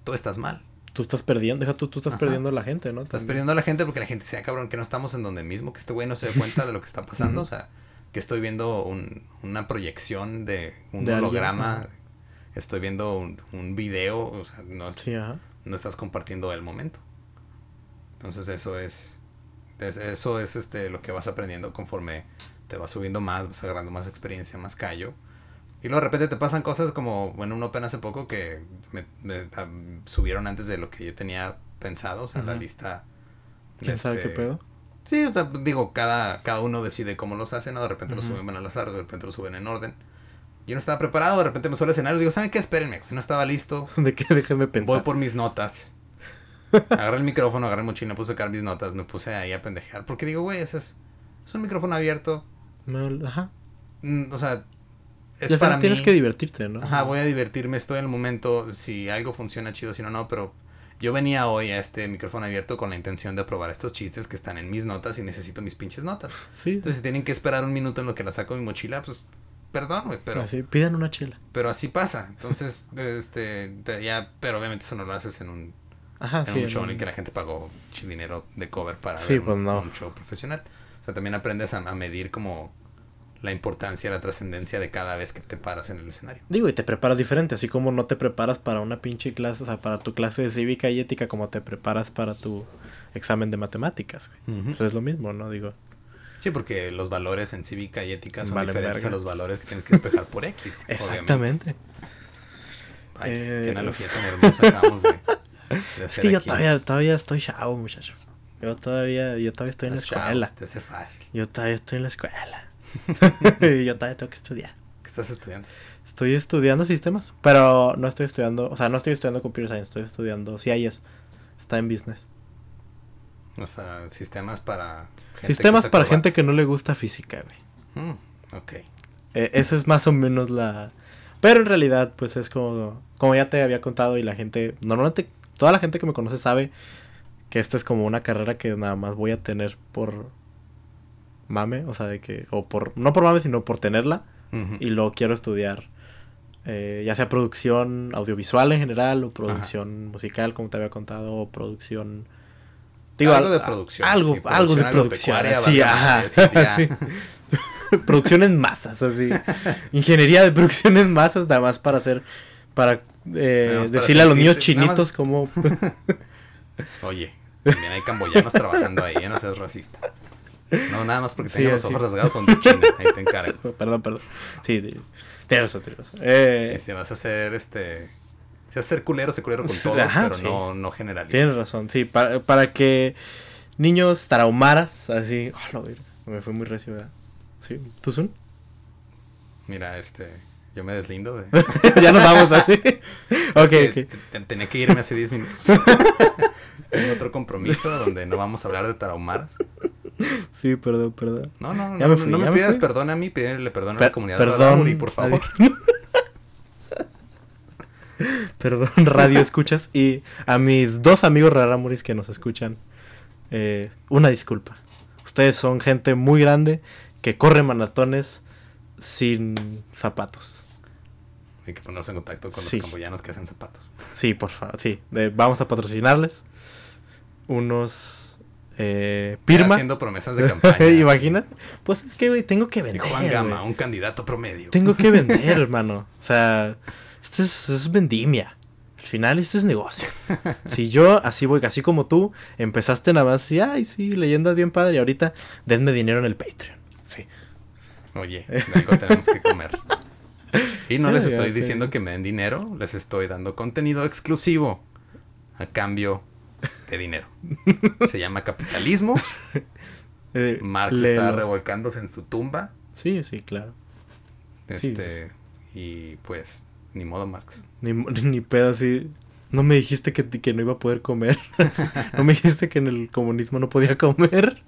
tú estás mal. Tú estás perdiendo, deja tú, tú estás Ajá. perdiendo a la gente, ¿no? Estás También. perdiendo a la gente porque la gente dice, "Ah, cabrón, que no estamos en donde mismo, que este güey no se dé cuenta de lo que está pasando. O sea, que estoy viendo un- una proyección de un De holograma, estoy viendo un, un video, o sea, no, es- Sí, no estás compartiendo el momento. Entonces eso es, es- eso es este lo que vas aprendiendo conforme te vas subiendo más, vas agarrando más experiencia, más callo. Y luego de repente te pasan cosas como, bueno, un Open hace poco que me, me, ah, subieron antes de lo que yo tenía pensado, o sea, la lista. ¿Quién sabe qué este, pedo? Sí, o sea, digo, cada, cada uno decide cómo los hacen, ¿no? De repente los Ujú. suben al azar, de repente los suben en orden. Yo no estaba preparado, de repente me suele escenario, digo, ¿saben qué? Espérenme, no estaba listo. [LAUGHS] ¿De qué? Déjenme pensar. Voy por mis notas. Agarré el micrófono, agarré el mochila, puse a sacar mis notas, me puse ahí a pendejear. Porque digo, güey, ese es, es un micrófono abierto. Ajá. mm, O sea, es Y al para final mí. tienes que divertirte, ¿no? Ajá, voy a divertirme, estoy en el momento. Si algo funciona chido, si no, no. Pero yo venía hoy a este micrófono abierto con la intención de probar estos chistes que están en mis notas y necesito mis pinches notas. Sí. Entonces, si tienen que esperar un minuto en lo que la saco de mi mochila, pues, perdón, güey, pero, Así, pidan una chela. pero así pasa. Entonces, [LAUGHS] este, te- ya, pero obviamente eso no lo haces en un Ajá, en sí. un show en el que la gente pagó dinero de cover para Sí, ver un, pues no. un show profesional. O sea, también aprendes a, a medir como la importancia, la trascendencia de cada vez que te paras en el escenario. Digo, y te preparas diferente, así como no te preparas para una pinche clase, o sea, para tu clase de cívica y ética, como te preparas para tu examen de matemáticas, güey. Pues es lo mismo, ¿no? Digo, Sí, porque los valores en cívica y ética son diferentes verga. a los valores que tienes que despejar por X. [LAUGHS] güey, exactamente. Ay, Eh, qué analogía tan hermosa acabamos de, de [LAUGHS] Es hacer que yo aquí. todavía, todavía estoy chavo, muchacho. Yo todavía, yo todavía estoy en la escuela. se te hace fácil. Yo todavía estoy en la escuela. [LAUGHS] yo todavía tengo que estudiar. ¿Qué estás estudiando? Estoy estudiando sistemas, pero no estoy estudiando, o sea, no estoy estudiando computer science, estoy estudiando CIS. Está en business. O sea, sistemas para gente Sistemas para gente que no le gusta física, güey. Mm, ok. Eh, esa es más o menos la... Pero en realidad, pues es como... Como ya te había contado y la gente... Normalmente, toda la gente que me conoce sabe que esta es como una carrera que nada más voy a tener por mame, o sea, de que... O por... No por mame, sino por tenerla. Y luego quiero estudiar... eh, ya sea producción audiovisual en general o producción musical, como te había contado, o producción... algo al- de producción. Algo, sí, algo de producción. Sí, ajá. [LAUGHS] sí, [LAUGHS] producción en masas, así. [LAUGHS] Ingeniería de producción en masas, nada más para hacer, para eh, decirle a los niños chinitos como... Oye, también hay camboyanos trabajando ahí, ya no seas racista. No, nada más porque Sí, los ojos rasgados son de China, ahí te encargo. [LAUGHS] perdón, perdón. Sí, tienes razón, tienes. Eh, Sí, si vas a hacer este. Si vas a ser culero, sé culero con Sí, [LAUGHS] todos, ajá, pero sí. no, no generalices. Tienes razón, sí, para, para que niños traumaras, así... Oh, lo verga, me fue muy recio, ¿verdad? Sí, ¿tú son? Mira, este. Yo me deslindo de. [LAUGHS] ya nos vamos así. ok, que ok. te- te- Tenía que irme hace 10 minutos. Tengo otro compromiso donde no vamos a hablar de tarahumaras. [LAUGHS] Sí, perdón, perdón. No, no, no. Me fui, no me pidas perdón a mí, pídele perdón a la comunidad perdón, de por favor. [LAUGHS] Perdón, radio escuchas. Y a mis dos amigos raramuris que nos escuchan, eh, una disculpa. Ustedes son gente muy grande que corre maratones sin zapatos. Hay que ponernos en contacto con Sí. los camboyanos que hacen zapatos. Sí, por favor, sí. Eh, vamos a patrocinarles unos eh, Pirma. Haciendo promesas de campaña. [LAUGHS] ¿Imagina? Pues es que, güey, tengo que Sí, vender. Juan Gama, un candidato promedio. Tengo que [LAUGHS] vender, hermano. O sea, esto es, vendimia. Al final esto es negocio. Si yo, así voy, así como tú, empezaste nada más y, ay, sí, leyendas bien padre, y ahorita denme dinero en el Patreon. Sí. Oye, de algo tenemos que comer. Y no les [LAUGHS] estoy diciendo que me den dinero, les estoy dando contenido exclusivo a cambio de dinero. Se llama capitalismo. [LAUGHS] Eh, Marx léelo. está revolcándose en su tumba. Sí, sí, claro. Sí. Este, y pues, ni modo, Marx. Ni, [LAUGHS] ni pedo así. No me dijiste que, que no iba a poder comer. [LAUGHS] no me dijiste que en el comunismo no podía comer.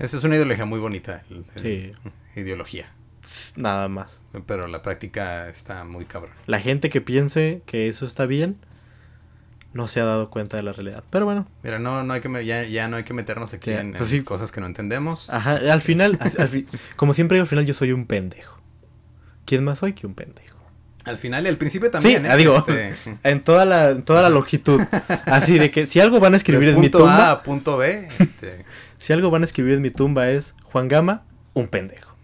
Esa es una ideología muy bonita. el- el- Sí. Ideología. Nada más. Pero la práctica está muy cabrón. La gente que piense que eso está bien no se ha dado cuenta de la realidad. Pero bueno, Mira, no, no hay que ya, ya no hay que meternos aquí en, pues en sí. cosas que no entendemos. ajá, al final, [LAUGHS] al- al fi- como siempre digo, al final yo soy un pendejo. ¿Quién más soy que un pendejo? Al final y al principio también. sí, ¿eh? digo, Este, [LAUGHS] en toda la, en toda la longitud. Así de que si algo van a escribir en mi tumba, a punto B, este, [LAUGHS] si algo van a escribir en mi tumba es Juan Gama, un pendejo.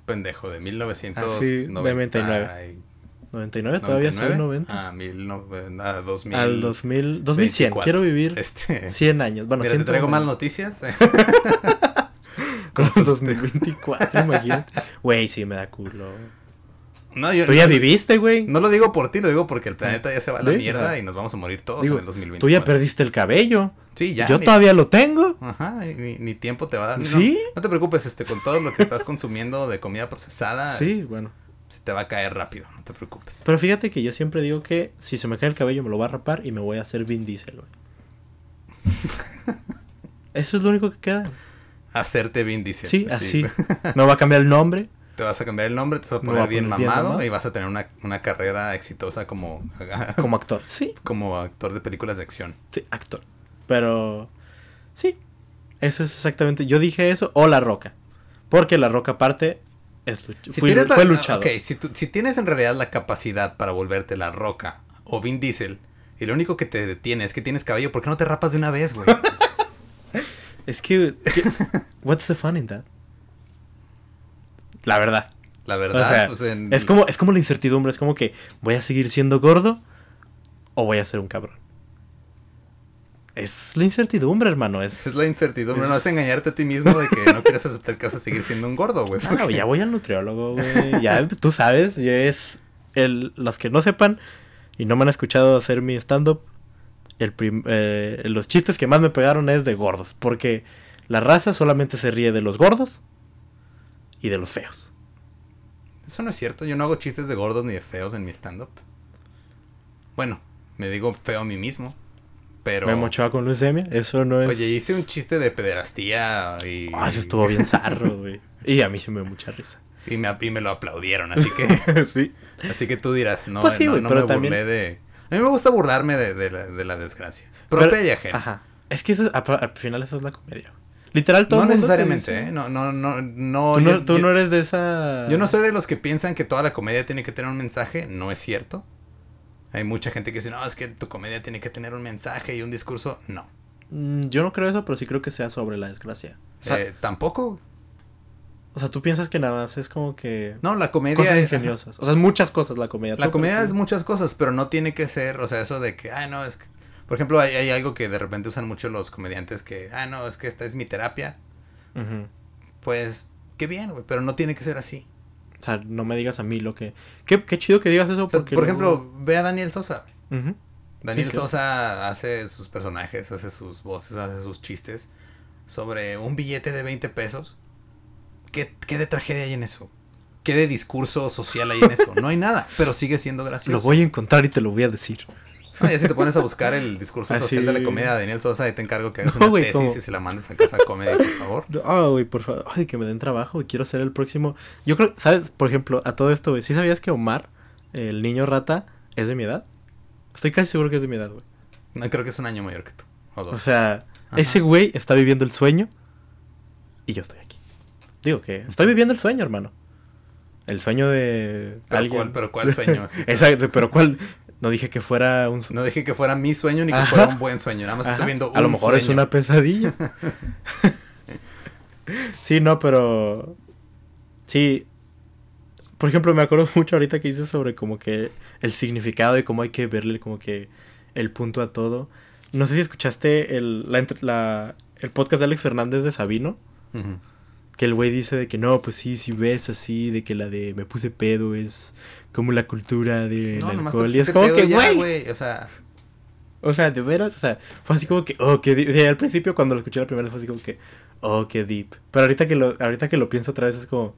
un pendejo de 1999. Así, de 99. 99, todavía soy 90. Ah, mil no, ah, 2000. Al 2000, 2100. 24. Quiero vivir Este, 100 años. Bueno, mira, te 100 traigo más años. noticias. [LAUGHS] Como 2024, [LAUGHS] imagínate. Güey, sí me da culo. No, yo Tú ya viviste, güey. No lo digo por ti, lo digo porque el planeta ya se va a la Sí, mierda y nos vamos a morir todos Digo, en el 2024. tú ya perdiste el cabello. Sí, ya. Yo ni- todavía lo tengo. Ajá, ni, ni tiempo te va a dar. No, ¿Sí? No, te preocupes, este, con todo lo que estás consumiendo de comida procesada, Sí, bueno. Se te va a caer rápido, no te preocupes. Pero fíjate que yo siempre digo que si se me cae el cabello me lo voy a rapar y me voy a hacer Vin Diesel, güey. [LAUGHS] Eso es lo único que queda. Hacerte Vin Diesel. Sí, así. [LAUGHS] Me va a cambiar el nombre. Te vas a cambiar el nombre, te vas a poner a bien, poner bien mamado mamado. y vas a tener una, una carrera exitosa como, [LAUGHS] Como actor. Sí, como actor de películas de acción. sí, actor. Pero sí. Eso es exactamente. Yo dije eso o La Roca. Porque La Roca aparte es Si fui- tienes la- fue luchador. ok, si, si tienes en realidad la capacidad para volverte la roca o Vin Diesel y lo único que te detiene es que tienes cabello, ¿por qué no te rapas de una vez, güey? [LAUGHS] Es que, que- What's the fun in that? La verdad. La O verdad, sea, pues, en- es como, es como la incertidumbre, es como que voy a seguir siendo gordo o voy a ser un cabrón. Es la incertidumbre, hermano. Es, es la incertidumbre, es- no es engañarte a ti mismo de que no quieres aceptar que vas a seguir siendo un gordo, güey. Ah, porque- ya voy al nutriólogo, güey. Ya tú sabes, ya es el, los que no sepan y no me han escuchado hacer mi stand-up, eh, los chistes que más me pegaron es de gordos, porque la raza solamente se ríe de los gordos y de los feos. Eso no es cierto, yo no hago chistes de gordos ni de feos en mi stand-up. Bueno, me digo feo a mí mismo, pero... Me mochaba con leucemia, eso no es... Oye, hice un chiste de pederastía y... Ah, eso estuvo bien zarro, [LAUGHS] güey. Y a mí se me dio mucha risa. Y me, y me lo aplaudieron, así que... [LAUGHS] sí. Así que tú dirás, no, Pues sí, no, güey, no pero me también- burlé de... A mí me gusta burlarme de, de la, de la desgracia. Propia Pero- y ajena. Ajá. Es que eso, al final eso es la comedia. Literal, todo No el mundo te necesariamente, ¿eh? No, no, no, no. Tú, no, yo, tú yo- no eres de esa... yo no soy de los que piensan que toda la comedia tiene que tener un mensaje. No es cierto. Hay mucha gente que dice, no, es que tu comedia tiene que tener un mensaje y un discurso. No. Mm, Yo no creo eso, pero sí creo que sea sobre la desgracia. O sea, Eh, Tampoco. o sea, tú piensas que nada más es como que... No, la comedia cosas es... ingeniosas. O sea, es muchas cosas la comedia. La comedia es muchas cosas, pero no tiene que ser, o sea, eso de que, ah, no, es que... Por ejemplo, hay, hay algo que de repente usan mucho los comediantes que, ah, no, es que esta es mi terapia. Pues, qué bien, güey, pero no tiene que ser así. O sea, no me digas a mí lo que... Qué, qué chido que digas eso O sea, porque... por ejemplo, ve a Daniel Sosa. Daniel Sí, sí. Sosa hace sus personajes, hace sus voces, hace sus chistes sobre un billete de 20 pesos. ¿Qué, qué de tragedia hay en eso? ¿Qué de discurso social hay en eso? No hay nada, pero sigue siendo gracioso. Lo voy a encontrar y te lo voy a decir. Ah, ya si te pones a buscar el discurso Así- social de la comedia de Daniel Sosa, ahí te encargo que hagas No, una tesis y se la mandes a casa comedy, por favor. Ah, güey, por favor. Ay, que me den trabajo. Quiero ser el próximo. Yo creo, ¿sabes? Por ejemplo, a todo esto, güey. ¿Sí sabías que Omar, el niño rata, es de mi edad? Estoy casi seguro que es de mi edad, güey. No, creo que es un año mayor que tú. O dos. O sea, Ajá. ese güey está viviendo el sueño y yo estoy aquí. Digo que estoy viviendo el sueño, hermano. El sueño de pero, alguien. ¿cuál, pero ¿cuál sueño? [LAUGHS] Así, Exacto, pero ¿cuál? No dije que fuera un sueño. No dije que fuera mi sueño ni que Ajá. fuera un buen sueño. Nada más Ajá. estoy viendo un A lo mejor es sueño. una pesadilla. [LAUGHS] sí, no, pero. Sí. Por ejemplo, me acuerdo [LAUGHS] mucho ahorita que dices sobre como que el significado y cómo hay que verle como que el punto a todo. No sé si escuchaste el, la, el podcast de Alex Fernández de Sabino. Que el güey dice de que no, pues sí, si ves así, de que la de me puse pedo es como la cultura del No, alcohol. Y es como que, güey. O sea, O sea, de veras, o sea, fue así como que, oh, qué deep. O sea, al principio cuando lo escuché la primera vez fue así como que, oh, qué deep. Pero ahorita que lo, ahorita que lo pienso otra vez es como,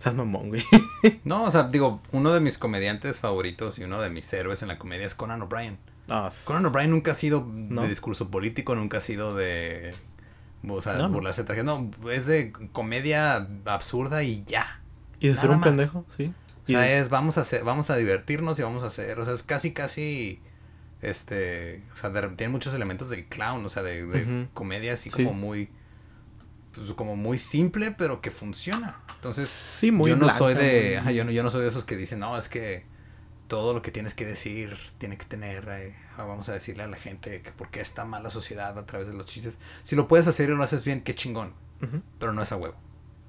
Seas mamón, güey. [LAUGHS] no, o sea, digo, uno de mis comediantes favoritos y uno de mis héroes en la comedia es Conan O'Brien. Ah, Conan O'Brien nunca ha sido No. de discurso político, nunca ha sido de. O sea, No, burlarse de traje. No, es de comedia absurda y ya. y de ser un más. pendejo, sí. O sea, de- es vamos a hacer, vamos a divertirnos y vamos a hacer. O sea, es casi, casi. Este. O sea, de- tiene muchos elementos del clown, o sea, de, de comedia así Sí. como muy. pues, como muy simple, pero que funciona. Entonces, Sí, muy yo no blanca, soy de. ajá, yo, no, yo no soy de esos que dicen, no, es que todo lo que tienes que decir tiene que tener. eh, ah, vamos a decirle a la gente que por qué está mal la sociedad a través de los chistes. Si lo puedes hacer y lo haces bien, qué chingón. Pero no es a huevo.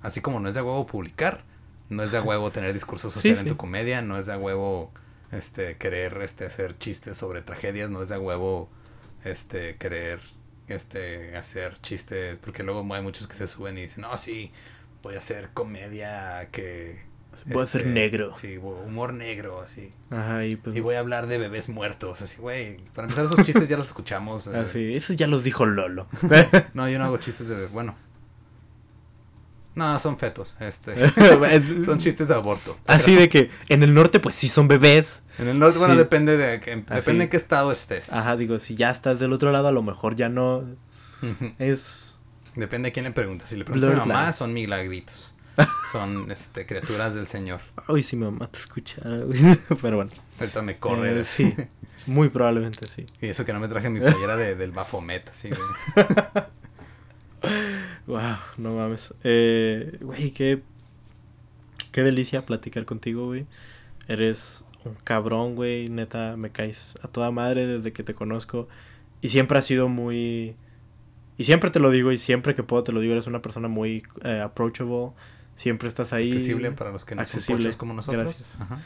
Así como no es de a huevo publicar, no es de a huevo [LAUGHS] tener discurso social en sí. tu comedia, no es de huevo este querer este hacer chistes sobre tragedias, no es de a huevo este querer este hacer chistes, porque luego hay muchos que se suben y dicen, "No, sí, voy a hacer comedia que Voy a ser este, negro. Sí, humor negro, así. Ajá, y pues. Y voy a hablar de bebés muertos, así, güey. Para empezar, esos chistes ya los escuchamos. eh. Así, eso ya los dijo Lolo. [LAUGHS] No, yo no hago chistes de. Bueno. No, son fetos. Este. [LAUGHS] son chistes de aborto. Así de que en el norte, pues sí son bebés. En el norte, bueno, depende de que, Así. depende en qué estado estés. Ajá, digo, si ya estás del otro lado, a lo mejor ya no es. Depende de quién le preguntas. Si le preguntas a mamá, son milagritos. [LAUGHS] son este, criaturas del Señor. Uy, si mi mamá te escuchara, güey. [LAUGHS] Pero bueno. Ahorita me corre. Eh, sí, [LAUGHS] muy probablemente sí. y eso que no me traje mi playera de, del Bafomet, así. de- Wow, no mames. Eh, güey, qué. Qué delicia platicar contigo, güey. Eres un cabrón, güey. Neta, me caes a toda madre desde que te conozco. Y siempre has sido muy. Y siempre te lo digo, y siempre que puedo te lo digo, eres una persona muy eh, approachable. Siempre estás ahí. accesible para los que no Accesible, son pochos como nosotros. gracias. Ajá.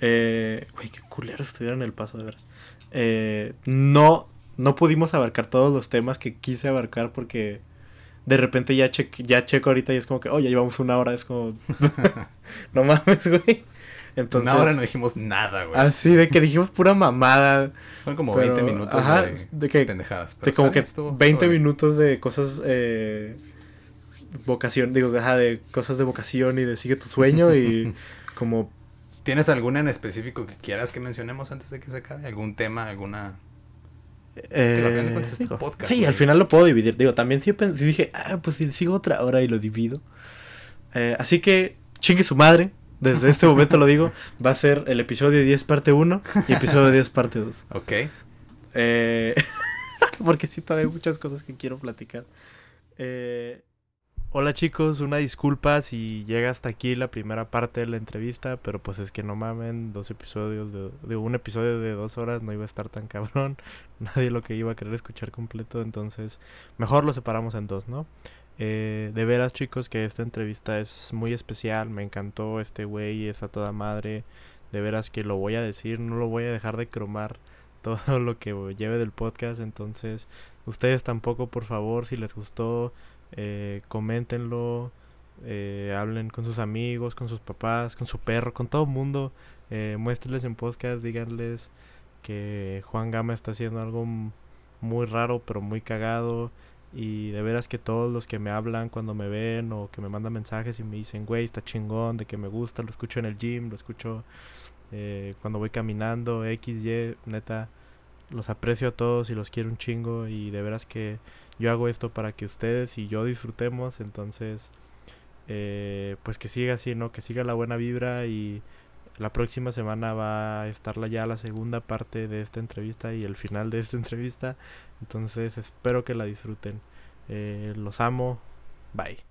Eh, güey, qué culero estuviera en el paso, de veras. Eh, no, no pudimos abarcar todos los temas que quise abarcar porque de repente ya, che ya checo ahorita y es como que, oh, ya llevamos una hora, es como, [LAUGHS] no mames, güey. Entonces, Una hora no dijimos nada, güey. así de que dijimos pura mamada, Fueron como pero, 20 minutos ajá, de, de que- pendejadas. pero de como que bien, estuvo- 20 estuvo bien. minutos de cosas, eh, vocación, digo, ajá, de cosas de vocación y de sigue tu sueño y [LAUGHS] como ¿Tienes alguna en específico que quieras que mencionemos antes de que se acabe? ¿Algún tema, alguna...? Eh, al final de cuentas es tu digo, podcast, sí, güey. al final lo puedo dividir. Digo, también sí, pen- sí dije, ah, pues si sigo otra hora y lo divido. Eh, así que chingue su madre. Desde este momento lo digo. Va a ser el episodio 10 parte 1 y episodio 10 parte 2. Ok. Eh, [LAUGHS] porque sí, todavía hay muchas cosas que quiero platicar. Eh, hola chicos, una disculpa si llega hasta aquí la primera parte de la entrevista, pero pues es que no mamen, dos episodios de, un episodio de dos horas no iba a estar tan cabrón, [LAUGHS] nadie lo que iba a querer escuchar completo, entonces mejor lo separamos en dos, ¿no? Eh, de veras chicos que esta entrevista es muy especial, me encantó este güey, es a toda madre, de veras que lo voy a decir, no lo voy a dejar de cromar [LAUGHS] todo lo que lleve del podcast. Entonces, ustedes tampoco, por favor, si les gustó, eh, coméntenlo, eh, hablen con sus amigos, con sus papás, con su perro, con todo el mundo. Eh, muéstrenles en podcast, díganles que Juan Gama está haciendo algo muy raro, pero muy cagado. Y de veras que todos los que me hablan cuando me ven o que me mandan mensajes y me dicen, güey, está chingón, de que me gusta, lo escucho en el gym, lo escucho eh, cuando voy caminando, X, Y, neta, los aprecio a todos y los quiero un chingo y de veras que yo hago esto para que ustedes y yo disfrutemos, entonces, eh, pues que siga así, ¿no? Que siga la buena vibra y la próxima semana va a estar ya la segunda parte de esta entrevista y el final de esta [LAUGHS] entrevista, entonces espero que la disfruten. Eh, los amo, bye.